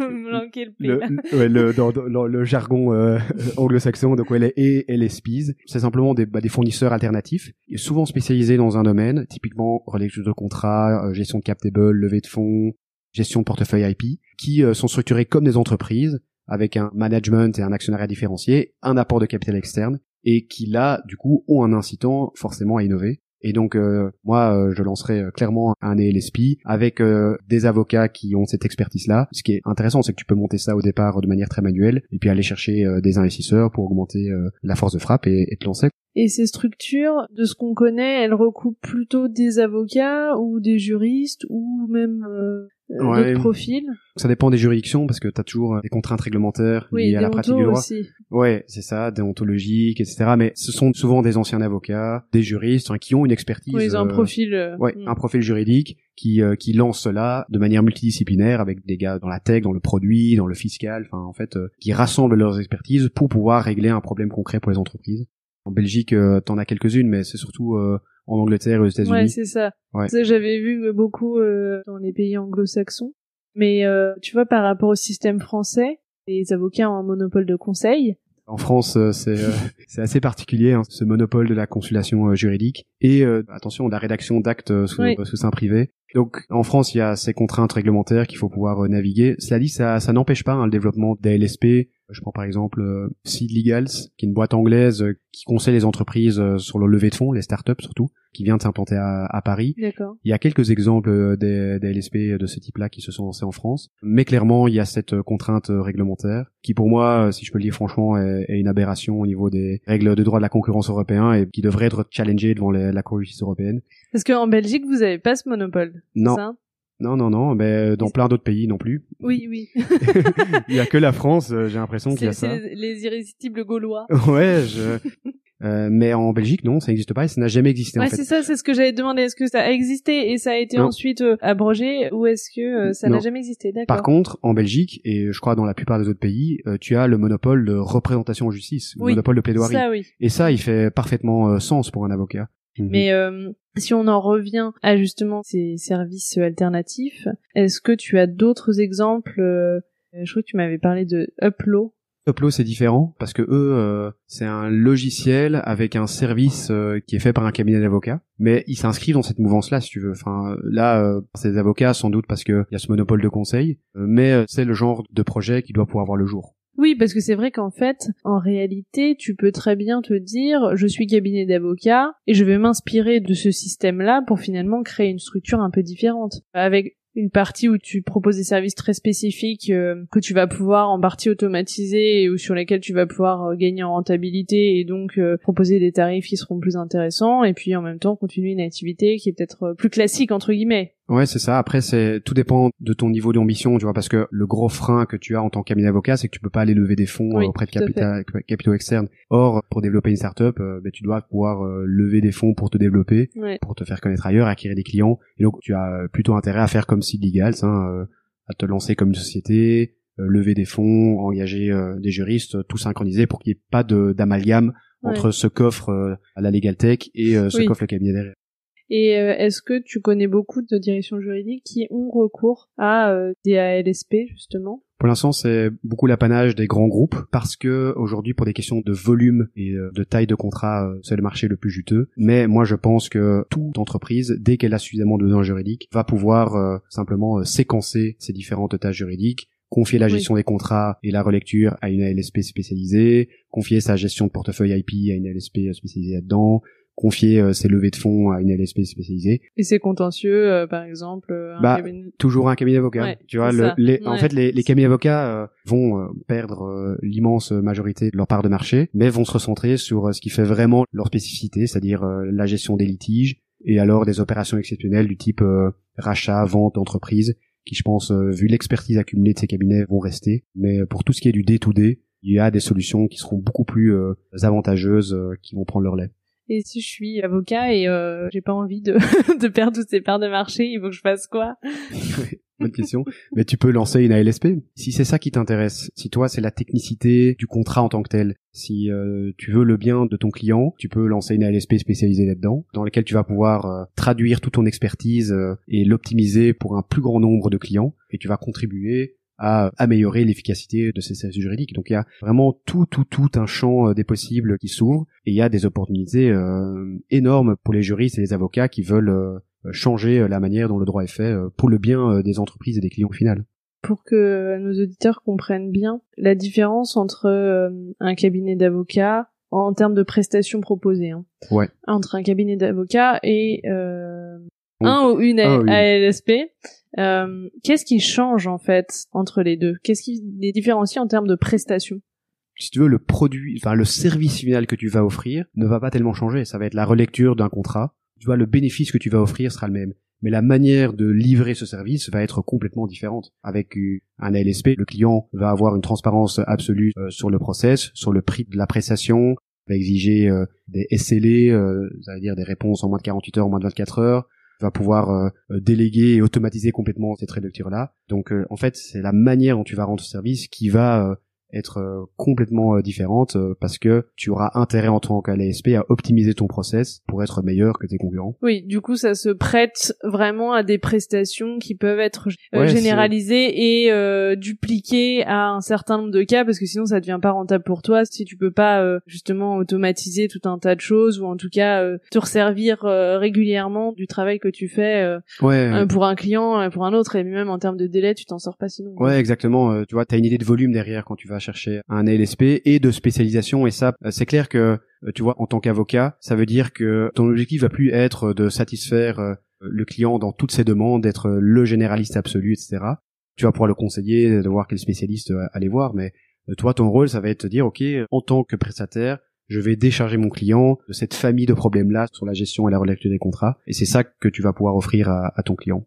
le ouais, le- dans, le jargon euh, anglo-saxon, donc ouais, les et, et les SPIs, c'est simplement des, bah, des fournisseurs alternatifs, et souvent spécialisés dans un domaine, typiquement relecture de contrats, euh, gestion de cap table, levée de fonds, gestion de portefeuille IP, qui euh, sont structurés comme des entreprises, avec un management et un actionnariat différencié, un apport de capital externe, et qui là, du coup, ont un incitant forcément à innover. Et donc euh, moi, euh, je lancerai euh, clairement un ELSP avec euh, des avocats qui ont cette expertise-là. Ce qui est intéressant, c'est que tu peux monter ça au départ de manière très manuelle, et puis aller chercher euh, des investisseurs pour augmenter la force de frappe et, et te lancer. Et ces structures, de ce qu'on connaît, elles recoupent plutôt des avocats ou des juristes ou même euh, euh, Ouais. d'autres profils. Ça dépend des juridictions parce que tu as toujours euh, des contraintes réglementaires Oui, liées à la pratique du droit. aussi. Ouais, c'est ça, déontologique, etc. Mais ce sont souvent des anciens avocats, des juristes hein, qui ont une expertise. Oui, ils ont un euh, profil. euh, Ouais, mm. un profil juridique qui euh, qui lance cela de manière multidisciplinaire avec des gars dans la tech, dans le produit, dans le fiscal, enfin en fait euh, qui rassemblent leurs expertises pour pouvoir régler un problème concret pour les entreprises. En Belgique, euh, t'en as quelques-unes, mais c'est surtout euh, en Angleterre et aux États-Unis. Ouais, c'est ça. Ouais. Ça, j'avais vu beaucoup euh, dans les pays anglo-saxons. Mais euh, tu vois, par rapport au système français, les avocats ont un monopole de conseil. En France, euh, c'est euh, c'est assez particulier hein, ce monopole de la consultation euh, juridique et euh, attention la rédaction d'actes euh, sous, Oui. sous sein privé. Donc en France, il y a ces contraintes réglementaires qu'il faut pouvoir euh, naviguer. Cela dit, ça, ça n'empêche pas hein, le développement des LSP. Je prends par exemple euh, Seed Legals, qui est une boîte anglaise euh, qui conseille les entreprises euh, sur le levée de fonds, les startups surtout, qui vient de s'implanter à, à Paris. Il y a quelques exemples des, des LSP de ce type-là qui se sont lancés en France, mais clairement il y a cette contrainte réglementaire qui pour moi, si je peux le dire franchement, est, est une aberration au niveau des règles de droit de la concurrence européen et qui devrait être challengée devant les- la Cour de justice européenne. Parce qu'en Belgique, vous avez pas ce monopole. Non, Ça? Non, non, non, mais dans plein d'autres pays non plus. oui, oui. il y a que la France, euh, j'ai l'impression qu'il y a ça. les, les irrésistibles gaulois. Ouais, je... euh, mais en Belgique, non, ça n'existe pas et ça n'a jamais existé en Ouais, fait. c'est ça, c'est ce que j'avais demandé. Est-ce que ça a existé et ça a été Non. ensuite euh, abrogé ou est-ce que euh, ça n'a jamais existé? Par contre, en Belgique, et je crois dans la plupart des autres pays, euh, tu as le monopole de représentation en justice, le monopole de plaidoirie. ça oui. Et ça, il fait parfaitement euh, sens pour un avocat. Mhm. Mais euh, si on en revient à justement ces services alternatifs, est-ce que tu as d'autres exemples euh, Je crois que tu m'avais parlé de Uplo. Uplo, c'est différent parce que eux, euh, c'est un logiciel avec un service euh, qui est fait par un cabinet d'avocats, mais ils s'inscrivent dans cette mouvance-là, si tu veux. Enfin, là, euh, c'est des avocats sans doute parce qu'il y a ce monopole de conseil, euh, mais euh, c'est le genre de projet qui doit pouvoir voir le jour. Oui, parce que c'est vrai qu'en fait, en réalité, tu peux très bien te dire, je suis cabinet d'avocat et je vais m'inspirer de ce système-là pour finalement créer une structure un peu différente, avec une partie où tu proposes des services très spécifiques euh, que tu vas pouvoir en partie automatiser et ou sur lesquels tu vas pouvoir euh, gagner en rentabilité et donc euh, proposer des tarifs qui seront plus intéressants et puis en même temps continuer une activité qui est peut-être plus classique entre guillemets. Ouais, c'est ça. Après, c'est tout dépend de ton niveau d'ambition, tu vois, parce que le gros frein que tu as en tant que cabinet d'avocat, c'est que tu peux pas aller lever des fonds Oui, euh, auprès de capitaux externes. Or, pour développer une startup, euh, ben, tu dois pouvoir euh, lever des fonds pour te développer, pour te faire connaître ailleurs, acquérir des clients. Et donc, tu as euh, plutôt intérêt à faire comme Seed Legals, hein, euh, à te lancer comme une société, lever des fonds, engager des juristes, tout synchroniser pour qu'il n'y ait pas d'amalgame Ouais. entre ce qu'offre euh, la Legal Tech et euh, ce Oui. qu'offre le cabinet derrière. Et euh, est-ce que tu connais beaucoup de directions juridiques qui ont recours à euh, des ALSP justement? Pour l'instant, c'est beaucoup l'apanage des grands groupes parce que aujourd'hui, pour des questions de volume et euh, de taille de contrat, c'est le marché le plus juteux. Mais moi, je pense que toute entreprise, dès qu'elle a suffisamment de besoins juridiques, va pouvoir simplement séquencer ces différentes tâches juridiques, confier la gestion des contrats et la relecture à une ALSP spécialisée, confier sa gestion de portefeuille IP à une ALSP spécialisée là-dedans, confier euh, ses levées de fonds à une LSP spécialisée. Et c'est contentieux, euh, par exemple. Euh, bah, toujours un cabinet d'avocats. tu vois, les, en fait, les, les cabinets d'avocats vont perdre l'immense majorité de leur part de marché, mais vont se recentrer sur ce qui fait vraiment leur spécificité, c'est-à-dire la gestion des litiges et alors des opérations exceptionnelles du type rachat, vente d'entreprise, qui, je pense, vu l'expertise accumulée de ces cabinets, vont rester. Mais pour tout ce qui est du day-to-day, il y a des solutions qui seront beaucoup plus avantageuses, qui vont prendre leur lait. Et si je suis avocat et euh, j'ai pas envie de, de perdre toutes ces parts de marché, il faut que je fasse quoi? Bonne question. Mais tu peux lancer une ALSP. Si c'est ça qui t'intéresse, si toi c'est la technicité du contrat en tant que tel, si euh, tu veux le bien de ton client, tu peux lancer une ALSP spécialisée là-dedans, dans laquelle tu vas pouvoir euh, traduire toute ton expertise euh, et l'optimiser pour un plus grand nombre de clients, et tu vas contribuer à améliorer l'efficacité de ces services juridiques. Donc il y a vraiment tout, tout, tout un champ euh, des possibles qui s'ouvre et il y a des opportunités euh, énormes pour les juristes et les avocats qui veulent euh, changer la manière dont le droit est fait pour le bien des entreprises et des clients final. Pour que nos auditeurs comprennent bien la différence entre un cabinet d'avocats en termes de prestations proposées, hein. ouais. entre un cabinet d'avocats et un ou une ALSP. Euh, qu'est-ce qui change en fait entre les deux? Qu'est-ce qui les différencie en termes de prestations? Si tu veux, le produit, enfin le service final que tu vas offrir ne va pas tellement changer. Ça va être la relecture d'un contrat. Tu vois, le bénéfice que tu vas offrir sera le même. Mais la manière de livrer ce service va être complètement différente. Avec un ALSP, le client va avoir une transparence absolue euh, sur le process, sur le prix de la prestation, va exiger euh, des SLA, euh, ça veut dire des réponses en moins de 48 heures, en moins de 24 heures, va pouvoir euh, euh, déléguer et automatiser complètement cette lecture là. Donc euh, en fait, c'est la manière dont tu vas rendre ce service qui va être euh, complètement euh, différente euh, parce que tu auras intérêt en tant qu'ALSP à optimiser ton process pour être meilleur que tes concurrents. Oui, du coup ça se prête vraiment à des prestations qui peuvent être généralisées et euh, dupliquées à un certain nombre de cas parce que sinon ça devient pas rentable pour toi si tu peux pas justement automatiser tout un tas de choses ou en tout cas te resservir régulièrement du travail que tu fais pour un client pour un autre et même en termes de délai tu t'en sors pas sinon. Ouais, exactement, tu vois, tu as une idée de volume derrière quand tu vas chercher un LSP et de spécialisation. Et ça euh, c'est clair que euh, tu vois en tant qu'avocat ça veut dire que ton objectif va plus être de satisfaire euh, le client dans toutes ses demandes d'être le généraliste absolu etc tu vas pouvoir le conseiller de voir quel spécialiste aller voir. Mais toi ton rôle ça va être de dire ok en tant que prestataire je vais décharger mon client de cette famille de problèmes là sur la gestion et la relecture des contrats. Et c'est ça que tu vas pouvoir offrir à ton client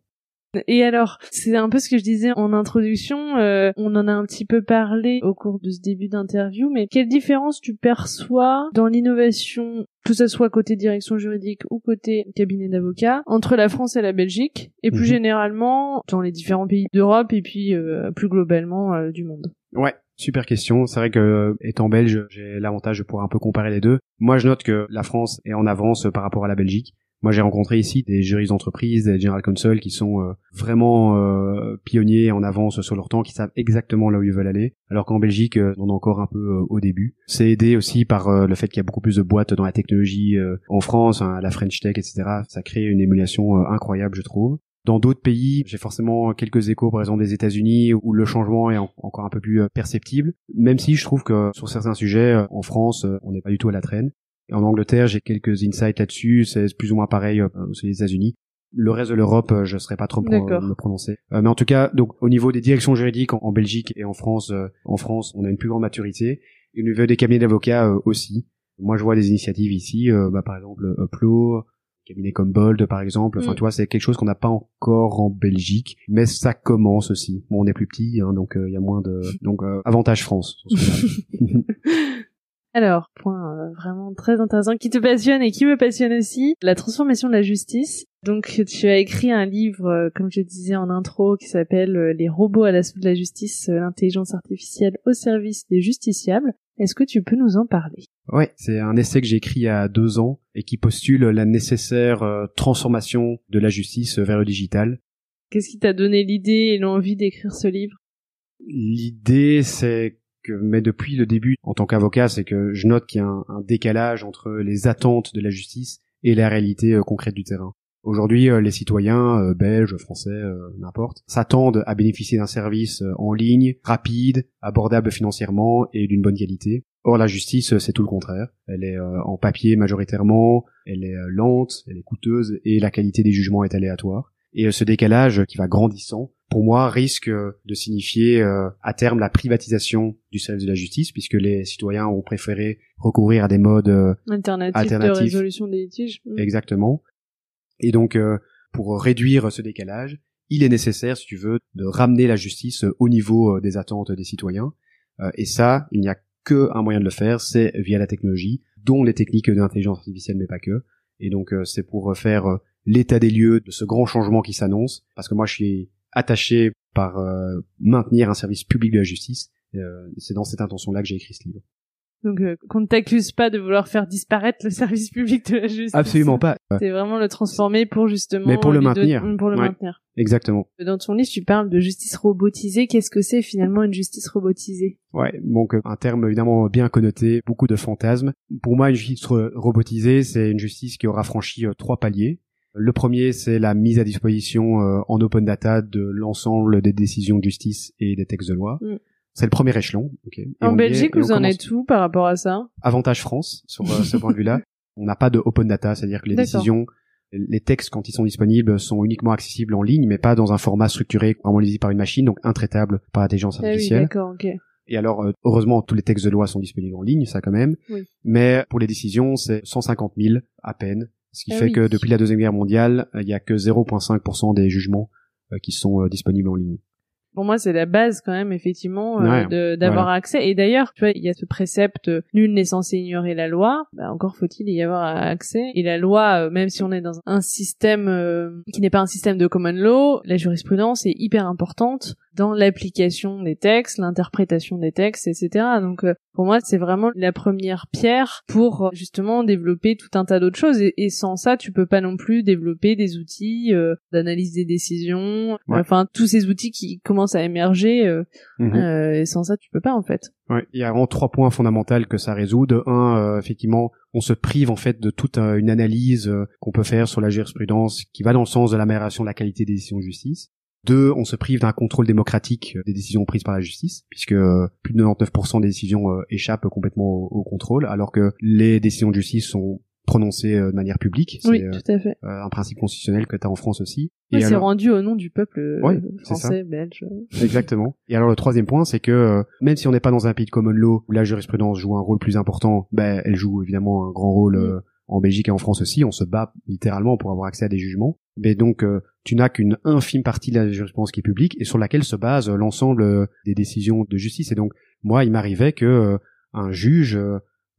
et alors, c'est un peu ce que je disais en introduction, euh, on en a un petit peu parlé au cours de ce début d'interview, mais quelle différence tu perçois dans l'innovation, que ce soit côté direction juridique ou côté cabinet d'avocats, entre la France et la Belgique, et plus mhm. généralement dans les différents pays d'Europe et puis euh, plus globalement euh, du monde Ouais, Super question. C'est vrai que étant belge, j'ai l'avantage de pouvoir un peu comparer les deux. Moi, je note que la France est en avance par rapport à la Belgique. Moi, j'ai rencontré ici des juristes d'entreprise, des general counsel qui sont euh, vraiment euh, pionniers en avance sur leur temps, qui savent exactement là où ils veulent aller. Alors qu'en Belgique, euh, on est encore un peu au début. C'est aidé aussi par le fait qu'il y a beaucoup plus de boîtes dans la technologie en France, hein, la French Tech, etc. Ça crée une émulation incroyable, je trouve. Dans d'autres pays, j'ai forcément quelques échos, par exemple des États-Unis, où le changement est encore un peu plus perceptible. Même si je trouve que sur certains sujets, en France, on n'est pas du tout à la traîne en Angleterre, j'ai quelques insights là-dessus. C'est plus ou moins pareil euh, aux États-Unis. Le reste de l'Europe, euh, je serais pas trop pour me prononcer. Euh, mais en tout cas, donc au niveau des directions juridiques en, Belgique et en France, en France, on a une plus grande maturité. Et au niveau des cabinets d'avocats aussi. Moi, je vois des initiatives ici, bah, par exemple Uplo, cabinet comme Bold par exemple. Enfin, mm. tu vois, c'est quelque chose qu'on n'a pas encore en Belgique, mais ça commence aussi. Bon, on est plus petit, hein, donc il y a moins de donc avantage France. Alors, point euh, vraiment très intéressant qui te passionne et qui me passionne aussi, la transformation de la justice. Donc tu as écrit un livre, euh, comme je disais en intro, qui s'appelle euh, Les robots à l'assaut de la justice, l'intelligence artificielle au service des justiciables. Est-ce que tu peux nous en parler? Ouais, c'est un essai que j'ai écrit il y a deux ans et qui postule la nécessaire transformation de la justice vers le digital. Qu'est-ce qui t'a donné l'idée et l'envie d'écrire ce livre? L'idée, c'est mais depuis le début, en tant qu'avocat, c'est que je note qu'il y a un, un, décalage entre les attentes de la justice et la réalité euh, concrète du terrain. Aujourd'hui, euh, les citoyens euh, belges, français, n'importe, s'attendent à bénéficier d'un service en ligne, rapide, abordable financièrement et d'une bonne qualité. Or, la justice, c'est tout le contraire. Elle est en papier majoritairement, elle est lente, elle est coûteuse et la qualité des jugements est aléatoire. Et ce décalage qui va grandissant, pour moi, risque de signifier à terme la privatisation du service de la justice, puisque les citoyens ont préféré recourir à des modes alternatifs, de résolution des litiges. Mm. Exactement. Et donc, euh, pour réduire ce décalage, il est nécessaire, si tu veux, de ramener la justice au niveau euh, des attentes des citoyens. Euh, et ça, il n'y a que un moyen de le faire, c'est via la technologie, dont les techniques d'intelligence artificielle, mais pas que. Et donc, c'est pour faire l'état des lieux de ce grand changement qui s'annonce, parce que moi, je suis attaché par maintenir un service public de la justice. c'est dans cette intention-là que j'ai écrit ce livre. Donc euh, qu'on ne t'accuse pas de vouloir faire disparaître le service public de la justice. Absolument pas. C'est vraiment le transformer pour justement. Mais pour le maintenir. Pour le maintenir. Exactement. Dans ton livre, tu parles de justice robotisée. Qu'est-ce que c'est finalement une justice robotisée? Ouais, donc un terme évidemment bien connoté, beaucoup de fantasmes. Pour moi, une justice robotisée, c'est une justice qui aura franchi euh, trois paliers. Le premier, c'est la mise à disposition euh, en open data de l'ensemble des décisions de justice et des textes de loi. Mm. C'est le premier échelon. en Belgique, vous en êtes où par rapport à ça? Avantage France sur euh, ce point de vue-là. On n'a pas de open data, c'est-à-dire que les décisions, les textes quand ils sont disponibles sont uniquement accessibles en ligne, mais pas dans un format structuré vraiment lisible par une machine, donc intraitable par l'intelligence artificielle. Ah oui, d'accord, ok. Et alors, euh, heureusement, tous les textes de loi sont disponibles en ligne, ça quand même. Oui. Mais pour les décisions, c'est 150 000 à peine. Ce qui ah fait que depuis la Deuxième Guerre mondiale, il n'y a que 0,5% des jugements euh, qui sont disponibles en ligne. Pour moi c'est la base quand même effectivement euh, d'avoir accès. Et d'ailleurs tu vois il y a ce précepte euh, nul n'est censé ignorer la loi bah, encore faut-il y avoir accès. Et la loi euh, même si on est dans un système qui n'est pas un système de common law la jurisprudence est hyper importante dans l'application des textes, l'interprétation des textes, etc. Donc euh, pour moi, c'est vraiment la première pierre pour euh, justement développer tout un tas d'autres choses. Et, sans ça, tu peux pas non plus développer des outils euh, d'analyse des décisions, enfin tous ces outils qui commencent à émerger. Mhm. et sans ça, tu peux pas en fait. Ouais, il y a vraiment trois points fondamentaux que ça résout. De un, effectivement, on se prive en fait de toute une analyse qu'on peut faire sur la jurisprudence qui va dans le sens de l'amélioration de la qualité des décisions de justice. Deux, on se prive d'un contrôle démocratique des décisions prises par la justice, puisque plus de 99% des décisions euh, échappent complètement au, contrôle, alors que les décisions de justice sont prononcées euh, de manière publique. Oui, euh, tout à fait. un principe constitutionnel que tu as en France aussi. Oui, c'est rendu au nom du peuple français, belge. Exactement. Et alors le troisième point, c'est que même si on n'est pas dans un pays de common law où la jurisprudence joue un rôle plus important, ben elle joue évidemment un grand rôle en Belgique et en France aussi. On se bat littéralement pour avoir accès à des jugements. Mais donc tu n'as qu'une infime partie de la jurisprudence qui est publique et sur laquelle se base l'ensemble euh, des décisions de justice. Et donc, moi, il m'arrivait que euh, un juge euh,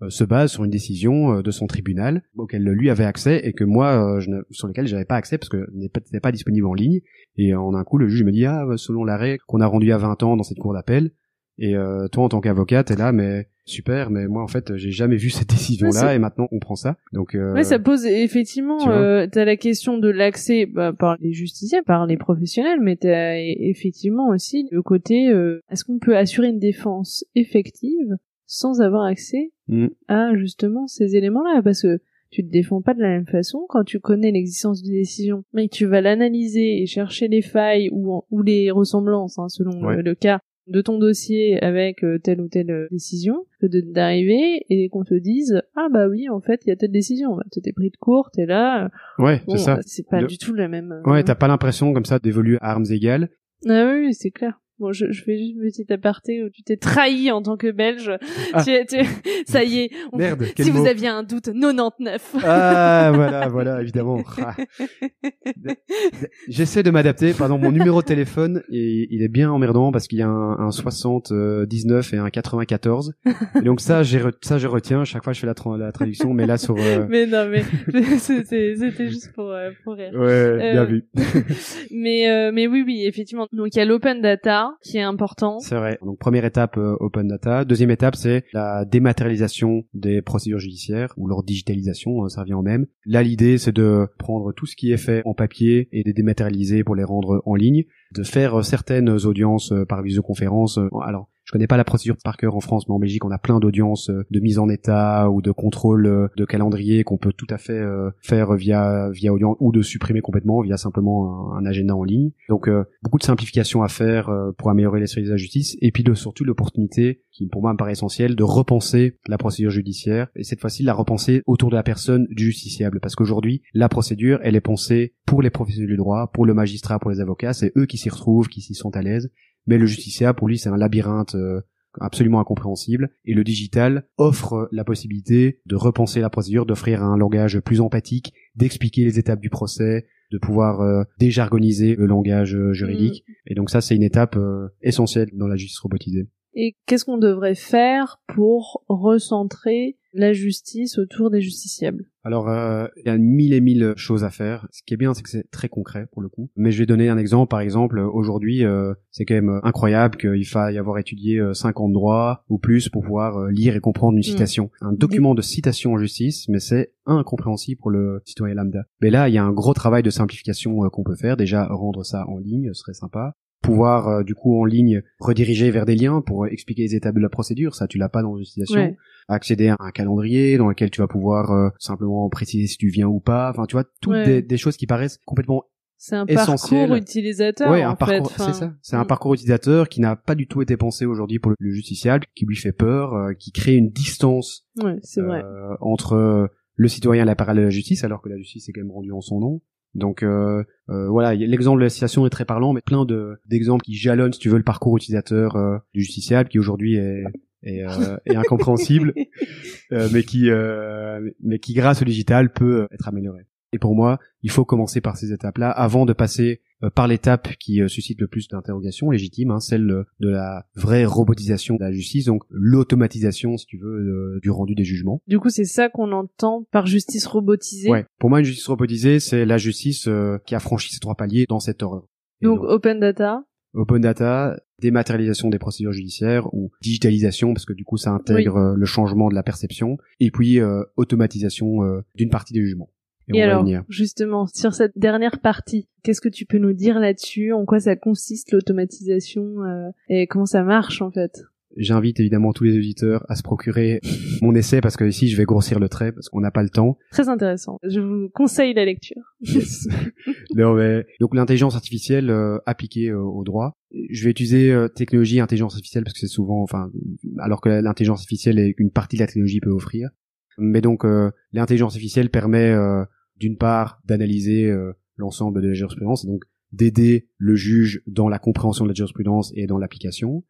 se base sur une décision de son tribunal auquel lui avait accès et que moi je sur lequel j'avais pas accès parce que n'était pas disponible en ligne et en un coup le juge me dit ah selon l'arrêt qu'on a rendu a 20 ans dans cette cour d'appel et euh, toi, en tant qu'avocat, t'es là, mais super, mais moi, en fait, j'ai jamais vu cette décision-là, et maintenant, on prend ça. Donc, euh, ouais, ça pose effectivement. Euh, t'as la question de l'accès bah, par les justiciers, par les professionnels, mais t'as effectivement aussi le côté euh, est-ce qu'on peut assurer une défense effective sans avoir accès mm. à justement ces éléments-là, parce que tu te défends pas de la même façon quand tu connais l'existence d'une décision, mais tu vas l'analyser et chercher les failles ou, ou les ressemblances, hein, selon le, cas, de ton dossier avec euh, telle ou telle euh, décision que d'arriver et qu'on te dise ah bah oui en fait il y a telle décision. Bah, t'es pris de court t'es là. Ouais c'est ça. c'est pas du tout la même euh, ouais t'as pas l'impression comme ça d'évoluer à armes égales. Ah oui c'est clair Bon, je, je fais juste une petite aparté où tu t'es trahi en tant que Belge. Ah. Tu, tu, ça y est. Merde. si vous aviez un doute, 99. Ah, voilà, voilà, évidemment. Ah. J'essaie de m'adapter. Pardon, mon numéro de téléphone, il, il est bien emmerdant parce qu'il y a un, un 79 et un 94. Et donc ça, j'ai ça je retiens. Chaque fois, je fais la, la traduction, mais là sur. Euh, mais non, mais c'était juste pour euh, pour rire. Ouais, bien euh, vu. mais mais oui, oui, effectivement. Donc il y a l'open data important. C'est vrai. Donc première étape euh, open data. Deuxième étape c'est la dématérialisation des procédures judiciaires ou leur digitalisation, hein, ça revient au même. Là l'idée c'est de prendre tout ce qui est fait en papier et de dématérialiser pour les rendre en ligne, de faire euh, certaines audiences euh, par visioconférence. Alors je connais pas la procédure par cœur en France, mais en Belgique, on a plein d'audiences euh, de mise en état ou de contrôle euh, de calendrier qu'on peut tout à fait euh, faire via via audience ou de supprimer complètement via simplement un, agenda en ligne. Donc beaucoup de simplifications à faire pour améliorer les services de la justice et puis de, surtout l'opportunité qui pour moi me paraît essentielle de repenser la procédure judiciaire et cette fois-ci la repenser autour de la personne du justiciable parce qu'aujourd'hui la procédure elle est pensée pour les professionnels du droit, pour le magistrat, pour les avocats, c'est eux qui s'y retrouvent, qui s'y sont à l'aise mais le justiciable pour lui c'est un labyrinthe euh, absolument incompréhensible et le digital offre la possibilité de repenser la procédure, d'offrir un langage plus empathique, d'expliquer les étapes du procès, de pouvoir euh, déjargoniser le langage euh, juridique. Mm. Et donc ça c'est une étape essentielle dans la justice robotisée. Et qu'est-ce qu'on devrait faire pour recentrer la justice autour des justiciables Alors, euh, il y a mille et mille choses à faire. Ce qui est bien, c'est que c'est très concret pour le coup. Mais je vais donner un exemple. Par exemple, aujourd'hui, euh, c'est quand même incroyable qu'il faille avoir étudié 50 euh, droits ou plus pour pouvoir lire et comprendre une mm. citation. Un document de citation en justice, mais c'est incompréhensible pour le citoyen lambda. Mais là, il y a un gros travail de simplification qu'on peut faire. Déjà, rendre ça en ligne serait sympa pouvoir euh, du coup en ligne rediriger vers des liens pour expliquer les étapes de la procédure, ça tu l'as pas dans une. Accéder à un calendrier dans lequel tu vas pouvoir euh, simplement préciser si tu viens ou pas. Enfin, tu vois, toutes des, choses qui paraissent complètement c'est un parcours utilisateur. Ouais, un parcours, c'est ça. C'est un mm. parcours utilisateur qui n'a pas du tout été pensé aujourd'hui pour le justiciable, qui lui fait peur, euh, qui crée une distance ouais, vrai. entre le citoyen et l'appareil de la justice, alors que la justice est quand même rendue en son nom. Donc euh, euh, voilà, l'exemple de la citation est très parlant, mais plein de d'exemples qui jalonnent, si tu veux, le parcours utilisateur euh, du justiciable, qui aujourd'hui est est, est incompréhensible, mais qui mais qui grâce au digital peut être amélioré. Et pour moi, il faut commencer par ces étapes-là avant de passer euh, par l'étape qui euh, suscite le plus d'interrogations légitimes, hein, celle de la vraie robotisation de la justice, donc l'automatisation, si tu veux, euh, du rendu des jugements. Du coup, c'est ça qu'on entend par justice robotisée? Ouais. Pour moi, une justice robotisée, c'est la justice qui a franchi ces trois paliers dans cette horreur. Donc, open data? Open data, dématérialisation des procédures judiciaires ou digitalisation parce que du coup ça intègre le changement de la perception et puis automatisation d'une partie des jugements. Et, alors, justement, sur cette dernière partie, qu'est-ce que tu peux nous dire là-dessus? En quoi ça consiste l'automatisation euh, et comment ça marche en fait? J'invite évidemment tous les auditeurs à se procurer mon essai parce que ici je vais grossir le trait parce qu'on n'a pas le temps. Très intéressant. Je vous conseille la lecture. non, mais... Donc l'intelligence artificielle euh, appliquée euh, au droit. Je vais utiliser technologie intelligence artificielle parce que c'est souvent, enfin, alors que l'intelligence artificielle est une partie de la technologie peut offrir. Mais donc l'intelligence artificielle permet d'une part d'analyser euh, l'ensemble de la jurisprudence et donc d'aider le juge dans la compréhension de la jurisprudence et dans l'application.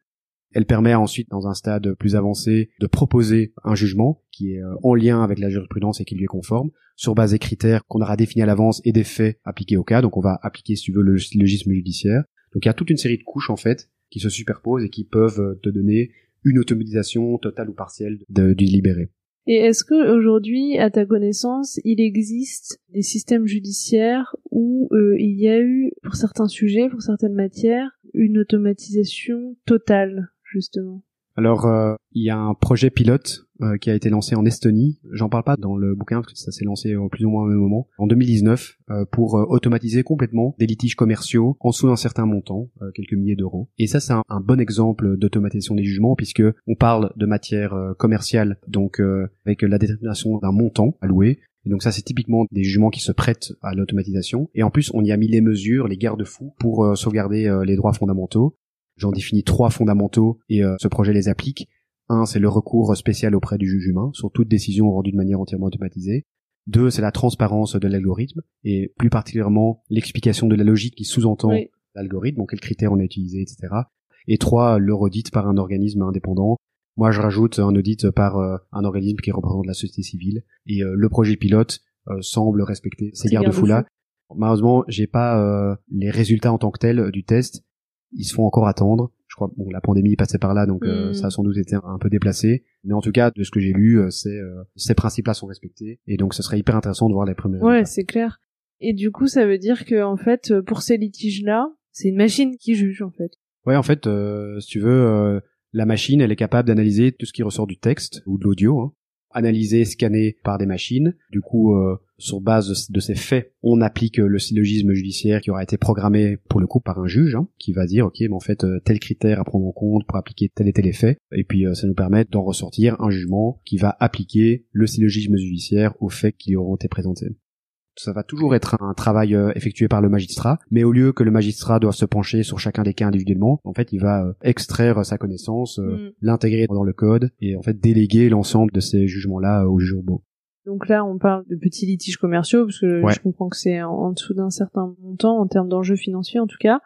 Elle permet ensuite, dans un stade plus avancé, de proposer un jugement qui est euh, en lien avec la jurisprudence et qui lui est conforme, sur base des critères qu'on aura définis à l'avance et des faits appliqués au cas. Donc on va appliquer, si tu veux, le logisme judiciaire. Donc il y a toute une série de couches, en fait, qui se superposent et qui peuvent euh, te donner une automatisation totale ou partielle du délibéré. Et est-ce que aujourd'hui, à ta connaissance, il existe des systèmes judiciaires où euh, il y a eu, pour certains sujets, pour certaines matières, une automatisation totale, justement? Alors, euh, il y a un projet pilote euh, qui a été lancé en Estonie. J'en parle pas dans le bouquin parce que ça s'est lancé au plus ou moins au même moment, en 2019, euh, pour automatiser complètement des litiges commerciaux en dessous d'un certain montant, quelques milliers d'euros. Et ça, c'est un, bon exemple d'automatisation des jugements puisque on parle de matière commerciale, donc avec la détermination d'un montant alloué, et donc ça, c'est typiquement des jugements qui se prêtent à l'automatisation. Et en plus, on y a mis les mesures, les garde-fous pour sauvegarder les droits fondamentaux. J'en définis trois fondamentaux et euh, ce projet les applique. Un, c'est le recours spécial auprès du juge humain sur toute décision rendue de manière entièrement automatisée. Deux, c'est la transparence de l'algorithme et plus particulièrement l'explication de la logique qui sous-entend l'algorithme, donc quels critères on a utilisés, etc. Et trois, le audit par un organisme indépendant. Moi, je rajoute un audit par euh, un organisme qui représente la société civile. Et euh, le projet pilote semble respecter ces garde-fous-là. Malheureusement, j'ai pas les résultats en tant que tels du test, ils se font encore attendre. Je crois bon la pandémie est passée par là donc euh, hmm. ça a sans doute été un, peu déplacé, mais en tout cas de ce que j'ai lu, euh, c'est euh, ces principes-là sont respectés et donc ce serait hyper intéressant de voir les premiers. Ouais, c'est clair. Et du coup, ça veut dire que en fait pour ces litiges-là, c'est une machine qui juge en fait. Ouais, en fait, euh, si tu veux, euh, la machine, elle est capable d'analyser tout ce qui ressort du texte ou de l'audio, hein, analysé, scanné par des machines. Du coup, euh, sur base de, ces faits, on applique le syllogisme judiciaire qui aura été programmé pour le coup par un juge, hein, qui va dire, ok, mais en fait, tel critère à prendre en compte pour appliquer tel et tel effet. Et puis, ça nous permet d'en ressortir un jugement qui va appliquer le syllogisme judiciaire aux faits qui auront été présentés ça va toujours être un travail euh, effectué par le magistrat, mais au lieu que le magistrat doit se pencher sur chacun des cas individuellement, en fait, il va euh, extraire sa connaissance, euh, mm. l'intégrer dans le code et en fait déléguer l'ensemble de ces jugements-là au juge robot. Donc là, on parle de petits litiges commerciaux, parce que je comprends que c'est en dessous d'un certain montant, en termes d'enjeux financiers en tout cas.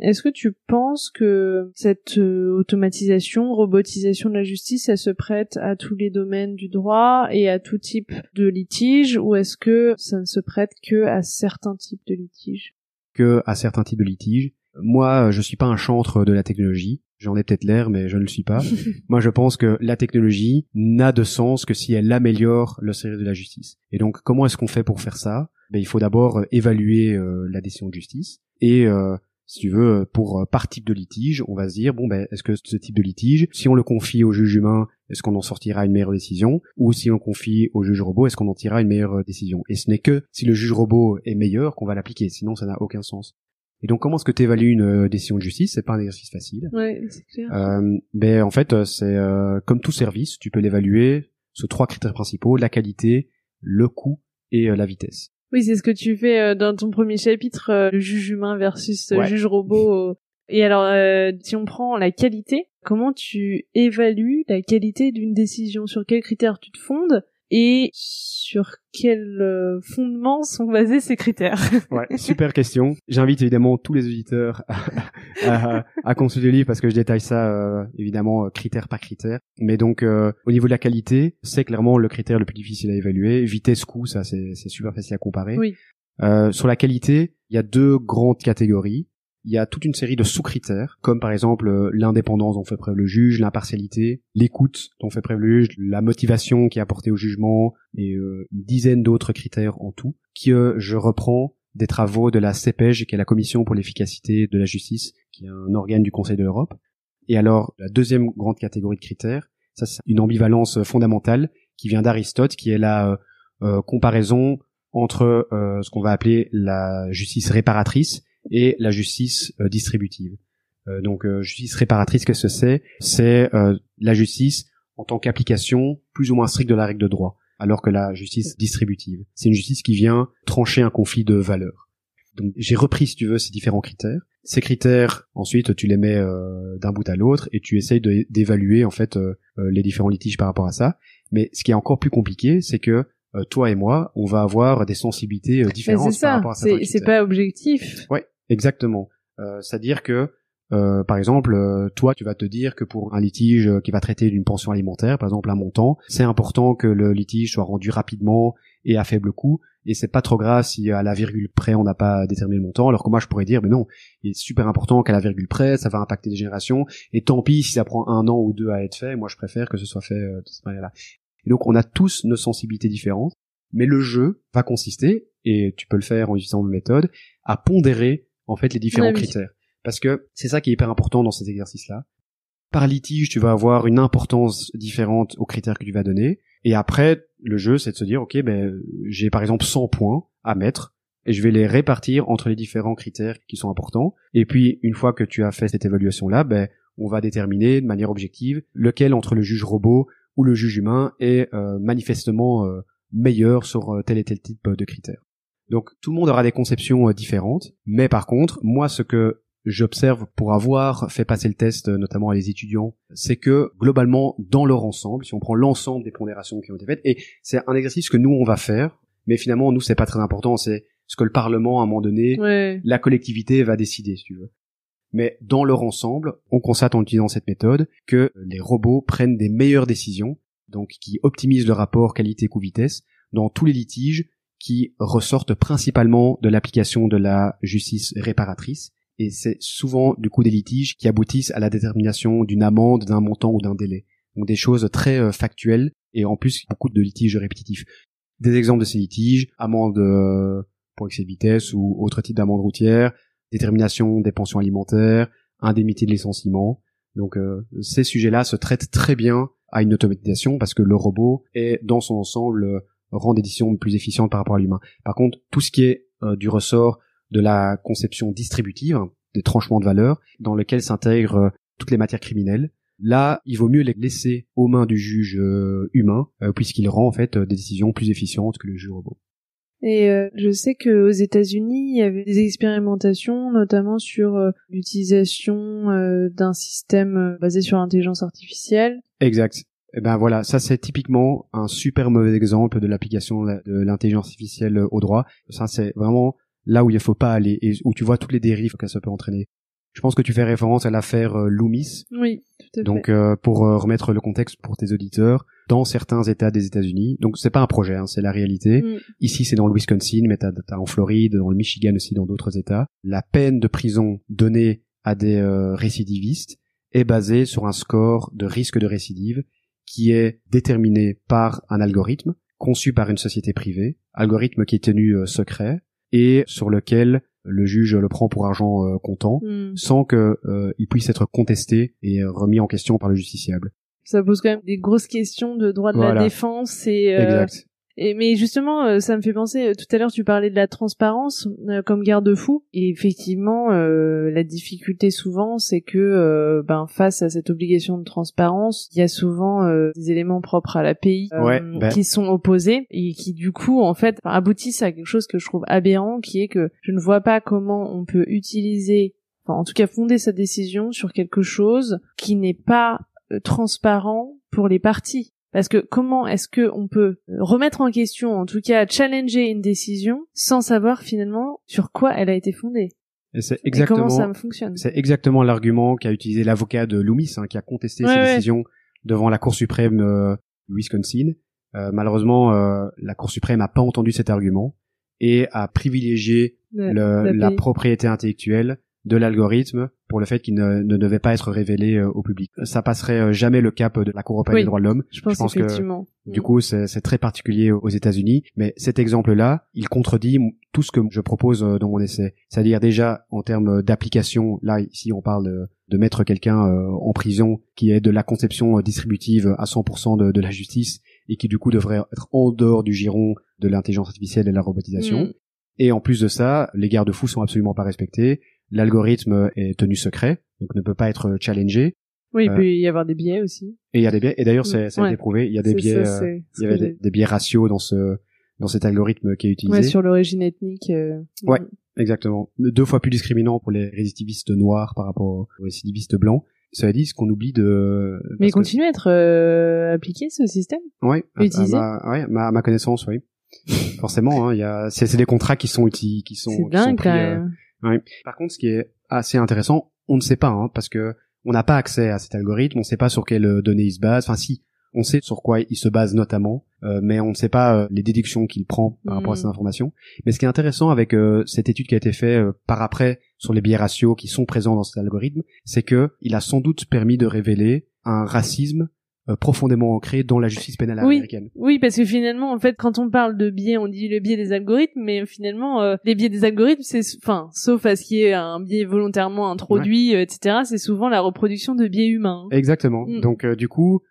Est-ce que tu penses que cette euh, automatisation, robotisation de la justice, elle se prête à tous les domaines du droit et à tout type de litige, ou est-ce que ça ne se prête que à certains types de litiges? Que à certains types de litiges. Moi, je suis pas un chantre de la technologie. J'en ai peut-être l'air, mais je ne le suis pas. Moi, je pense que la technologie n'a de sens que si elle améliore le service de la justice. Et donc, comment est-ce qu'on fait pour faire ça? Ben, Il faut d'abord euh, évaluer euh, la décision de justice et si tu veux, pour euh, par type de litige, on va se dire bon ben est-ce que ce type de litige, si on le confie au juge humain, est-ce qu'on en sortira une meilleure décision, ou si on confie au juge robot, est-ce qu'on en tirera une meilleure euh, décision? Et ce n'est que si le juge robot est meilleur qu'on va l'appliquer, sinon ça n'a aucun sens. Et donc comment est-ce que tu évalues une euh, décision de justice? C'est pas un exercice facile. Ouais, c'est clair. Euh, ben en fait c'est comme tout service, tu peux l'évaluer sous trois critères principaux la qualité, le coût et la vitesse. Oui, c'est ce que tu fais euh, dans ton premier chapitre, euh, le juge humain versus le juge robot. Et alors, euh, si on prend la qualité, comment tu évalues la qualité d'une décision? Sur quels critères tu te fondes? Et sur quel euh, fondement sont basés ces critères? Ouais, super question. J'invite évidemment tous les auditeurs à, à, consulter le livre parce que je détaille ça euh, évidemment euh, critère par critère. Mais donc au niveau de la qualité, c'est clairement le critère le plus difficile à évaluer. Vitesse coût, ça c'est super facile à comparer. Oui. sur la qualité, il y a deux grandes catégories il y a toute une série de sous-critères, comme par exemple euh, l'indépendance dont fait preuve le juge, l'impartialité, l'écoute dont fait preuve le juge, la motivation qui est apportée au jugement, et euh, une dizaine d'autres critères en tout, qui euh, je reprends des travaux de la CEPEJ, qui est la Commission pour l'efficacité de la justice, qui est un organe du Conseil de l'Europe. Et alors, la deuxième grande catégorie de critères, ça c'est une ambivalence fondamentale qui vient d'Aristote, qui est la comparaison entre ce qu'on va appeler la justice réparatrice et la justice euh, distributive. Euh, donc euh, justice réparatrice, qu'est-ce que c'est? C'est la justice en tant qu'application plus ou moins stricte de la règle de droit, alors que la justice distributive, c'est une justice qui vient trancher un conflit de valeurs. Donc j'ai repris, si tu veux, ces différents critères. Ces critères, ensuite, tu les mets d'un bout à l'autre et tu essayes d'évaluer en fait les différents litiges par rapport à ça. Mais ce qui est encore plus compliqué, c'est que toi et moi, on va avoir des sensibilités différentes par rapport à ça. C'est pas objectif. Ouais, Exactement. Euh, C'est-à-dire que, euh, par exemple, euh, toi, tu vas te dire que pour un litige qui va traiter d'une pension alimentaire, par exemple un montant, c'est important que le litige soit rendu rapidement et à faible coût. Et c'est pas trop grave si à la virgule près on n'a pas déterminé le montant. Alors que moi, je pourrais dire, mais non, il est super important qu'à la virgule près, ça va impacter des générations. Et tant pis si ça prend un an ou deux à être fait. Moi, je préfère que ce soit fait euh, de cette manière-là. Et donc, on a tous nos sensibilités différentes. Mais le jeu va consister, et tu peux le faire en utilisant une méthode, à pondérer en fait les différents critères. Parce que c'est ça qui est hyper important dans cet exercice-là. Par litige, tu vas avoir une importance différente aux critères que tu vas donner. Et après, le jeu, c'est de se dire, ok, ben, j'ai par exemple 100 points à mettre et je vais les répartir entre les différents critères qui sont importants. Et puis, une fois que tu as fait cette évaluation-là, ben, on va déterminer de manière objective lequel entre le juge robot ou le juge humain est euh, manifestement euh, meilleur sur euh, tel et tel type de critères. Donc tout le monde aura des conceptions euh, différentes, mais par contre, moi ce que j'observe pour avoir fait passer le test euh, notamment à les étudiants, c'est que globalement dans leur ensemble, si on prend l'ensemble des pondérations qui ont été faites, et c'est un exercice que nous on va faire, mais finalement nous c'est pas très important, c'est ce que le Parlement à un moment donné, la collectivité va décider si tu veux. Mais dans leur ensemble, on constate en utilisant cette méthode que les robots prennent des meilleures décisions, donc qui optimisent le rapport qualité-coût-vitesse dans tous les litiges qui ressortent principalement de l'application de la justice réparatrice, et c'est souvent du coup des litiges qui aboutissent à la détermination d'une amende, d'un montant ou d'un délai. Donc des choses très euh, factuelles, et en plus beaucoup de litiges répétitifs. Des exemples de ces litiges, amende euh, pour excès de vitesse ou autre type d'amende routière, détermination des pensions alimentaires, indemnité de licenciement. Donc ces sujets-là se traitent très bien à une automatisation parce que le robot est dans son ensemble rend des décisions plus efficientes par rapport à l'humain. Par contre, tout ce qui est du ressort de la conception distributive, des tranchements de valeur, dans lequel s'intègrent toutes les matières criminelles, Là, il vaut mieux les laisser aux mains du juge euh, humain, euh, puisqu'il rend en fait euh, des décisions plus efficientes que le juge robot. Et je sais que aux États-Unis, il y avait des expérimentations, notamment sur l'utilisation d'un système basé sur l'intelligence artificielle. Exact. Et eh ben voilà, ça c'est typiquement un super mauvais exemple de l'application de l'intelligence artificielle au droit. Ça c'est vraiment là où il ne faut pas aller et où tu vois toutes les dérives que ça peut entraîner. Je pense que tu fais référence à l'affaire euh, Loomis. Oui, tout à Donc euh, pour euh, remettre le contexte pour tes auditeurs, dans certains États des États-Unis, donc c'est pas un projet, hein, c'est la réalité. Mm. Ici c'est dans le Wisconsin, mais t'as as en Floride, dans le Michigan aussi, dans d'autres États. La peine de prison donnée à des récidivistes est basée sur un score de risque de récidive qui est déterminé par un algorithme conçu par une société privée, algorithme qui est tenu secret et sur lequel le juge le prend pour argent euh, comptant hmm. sans que euh, il puisse être contesté et remis en question par le justiciable. Ça pose quand même des grosses questions de droit de la défense et euh, exact. Et, mais justement, euh, ça me fait penser, euh, tout à l'heure tu parlais de la transparence euh, comme garde-fou, et effectivement, la difficulté souvent, c'est que ben, face à cette obligation de transparence, il y a souvent des éléments propres à l'API ben. qui sont opposés et qui du coup, en fait, aboutissent à quelque chose que je trouve aberrant, qui est que je ne vois pas comment on peut utiliser, enfin en tout cas fonder sa décision sur quelque chose qui n'est pas transparent pour les parties. Parce que comment est-ce que on peut remettre en question, en tout cas challenger une décision, sans savoir finalement sur quoi elle a été fondée? Et c'est exactement comment ça fonctionne? C'est exactement l'argument qu'a utilisé l'avocat de Loomis, hein, qui a contesté cette décision devant la Cour suprême euh, Wisconsin. Euh, malheureusement, euh, la Cour suprême n'a pas entendu cet argument et a privilégié la propriété intellectuelle de l'algorithme pour le fait qu'il ne, ne, devait pas être révélé euh, au public. Ça passerait euh, jamais le cap de la Cour européenne des droits de l'homme. Je pense, que du coup c'est très particulier aux États-Unis, mais cet exemple-là, il contredit tout ce que je propose euh, dans mon essai. C'est-à-dire déjà en termes d'application, là ici on parle de, de mettre quelqu'un en prison qui est de la conception distributive à 100% de, de, la justice et qui du coup devrait être en dehors du giron de l'intelligence artificielle et de la robotisation. Mm. Et en plus de ça, les garde-fous sont absolument pas respectés l'algorithme est tenu secret, donc ne peut pas être challengé. Oui, il euh, peut y avoir des biais aussi. Et il y a des biais. Et d'ailleurs, c'est a été prouvé. Il y a des biais. Euh, il y avait des, biais ratios dans ce dans cet algorithme qui est utilisé. Ouais, sur l'origine ethnique. Euh, ouais, exactement. Deux fois plus discriminant pour les récidivistes noirs par rapport aux récidivistes blancs. Ça dit ce qu'on oublie de. Mais il continue à être appliqué ce système. Oui. Utilisé. À, ma, ouais, ma, ma connaissance, oui. Forcément, hein, il y a c'est des contrats qui sont qui sont. C'est dingue quand Par contre, ce qui est assez intéressant, on ne sait pas, hein, parce que on n'a pas accès à cet algorithme, on ne sait pas sur quelles données il se base. Enfin, si, on sait sur quoi il se base notamment, euh, mais on ne sait pas euh, les déductions qu'il prend par rapport à ces hmm. informations. Mais ce qui est intéressant avec euh, cette étude qui a été faite par après sur les biais ratios qui sont présents dans cet algorithme, c'est que il a sans doute permis de révéler un racisme euh, profondément ancré dans la justice pénale américaine. Oui, parce que finalement, en fait, quand on parle de biais, on dit le biais des algorithmes, mais finalement, euh, les biais des algorithmes, c'est, enfin, sauf à ce qu'il y ait un biais volontairement introduit, euh, etc., c'est souvent la reproduction de biais humains. Exactement. Mm. Donc, du coup,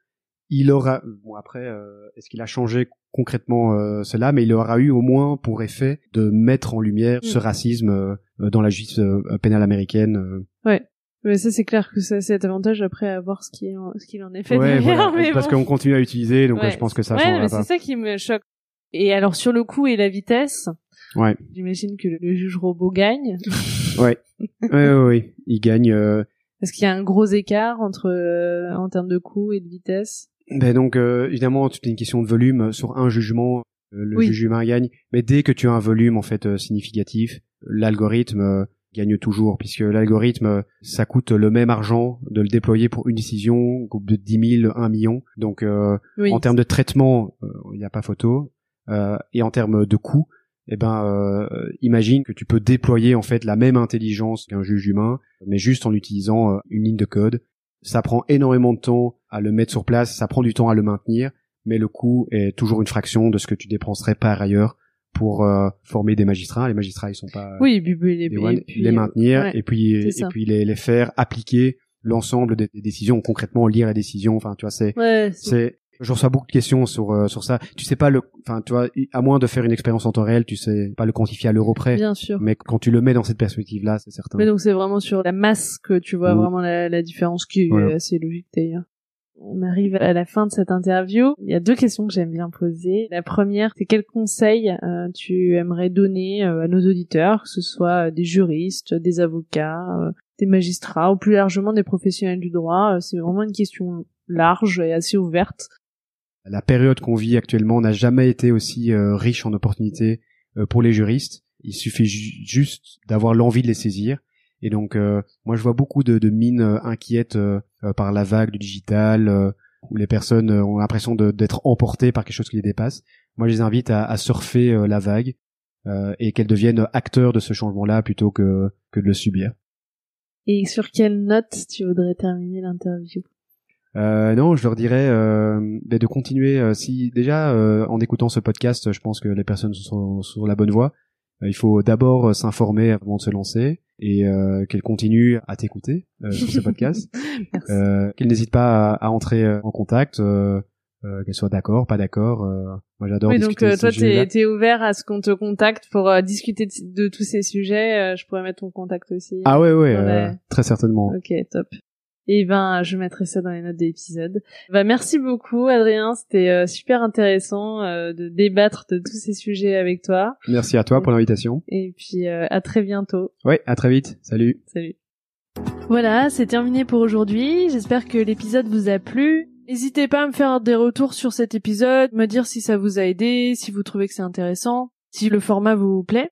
il aura, bon après, est-ce qu'il a changé concrètement cela, mais il aura eu au moins pour effet de mettre en lumière mm. ce racisme dans la justice pénale américaine. Ouais. Mais ça, c'est clair que ça, c'est avantage après à voir ce qui est, ce qu'il en est fait. Ouais, parce qu'on continue à utiliser, donc je pense que ça ouais, mais C'est ça qui me choque. Et alors, sur le coup et la vitesse. Ouais. J'imagine que le, juge robot gagne. ouais. ouais, ouais, il gagne, euh... Parce qu'il y a un gros écart entre, euh, en termes de coût et de vitesse. Ben donc, euh, évidemment, c'est une question de volume. Sur un jugement, euh, le juge humain gagne. Mais dès que tu as un volume, en fait, significatif, l'algorithme gagne toujours, puisque l'algorithme, ça coûte le même argent de le déployer pour une décision, groupe de 10 000, 1 million. Donc, euh, en termes de traitement, euh, il n'y a pas photo. Euh, et en termes de coût, eh ben, imagine que tu peux déployer en fait la même intelligence qu'un juge humain, mais juste en utilisant une ligne de code. Ça prend énormément de temps à le mettre sur place, ça prend du temps à le maintenir, mais le coût est toujours une fraction de ce que tu dépenserais par ailleurs pour euh, former des magistrats. Les magistrats, ils sont pas oui, puis, les, des one, les maintenir ouais, et puis et puis les, les faire appliquer l'ensemble des, des décisions, concrètement lire les décisions. Enfin, tu vois, c'est ouais, c'est- je reçois beaucoup de questions sur euh, sur ça. Tu sais pas le, enfin, tu vois, à moins de faire une expérience en temps réel, tu sais pas le quantifier à l'euro près. bien sûr. Mais quand tu le mets dans cette perspective-là, c'est certain. Mais donc c'est vraiment sur la masse que tu vois Mm. vraiment la, la différence qui est assez logique d'ailleurs. On arrive à la fin de cette interview. Il y a deux questions que j'aime bien poser. La première, c'est quel conseil euh, tu aimerais donner euh, à nos auditeurs, que ce soit euh, des juristes, des avocats, des magistrats ou plus largement des professionnels du droit? C'est vraiment une question large et assez ouverte. la période qu'on vit actuellement n'a jamais été aussi riche en opportunités pour les juristes. Il suffit ju- juste d'avoir l'envie de les saisir. Et donc, euh, moi, je vois beaucoup de, de mines euh, inquiètes euh, par la vague du digital, euh, où les personnes ont l'impression d'être emportées par quelque chose qui les dépasse. Moi, je les invite à, à surfer euh, la vague euh, et qu'elles deviennent acteurs de ce changement-là plutôt que, que de le subir. Et sur quelle note tu voudrais terminer l'interview? Euh, non, je leur dirais euh, ben, de continuer. euh, si déjà euh, en écoutant ce podcast, je pense que les personnes sont sur la bonne voie. Euh, il faut d'abord euh, s'informer avant de se lancer et euh, qu'elles continuent à t'écouter euh, sur ce podcast. Merci. Euh, qu'elles n'hésitent pas à, à entrer euh, en contact, euh, euh, qu'elles soient d'accord, pas d'accord. euh, moi, j'adore Oui, donc discuter euh, de ces toi, t'es es ouvert à ce qu'on te contacte pour discuter de, de tous ces sujets. euh, je pourrais mettre ton contact aussi. Ah ouais, ouais, euh, la- très certainement. Ok, top. Et ben, je mettrai ça dans les notes de l'épisode. Bah, merci beaucoup, Adrien. C'était euh, super intéressant euh, de débattre de tous ces sujets avec toi. Merci à toi pour l'invitation. Et puis, euh, à très bientôt. Ouais, à très vite. Salut. Salut. Voilà, c'est terminé pour aujourd'hui. J'espère que l'épisode vous a plu. N'hésitez pas à me faire des retours sur cet épisode, me dire si ça vous a aidé, si vous trouvez que c'est intéressant, si le format vous plaît.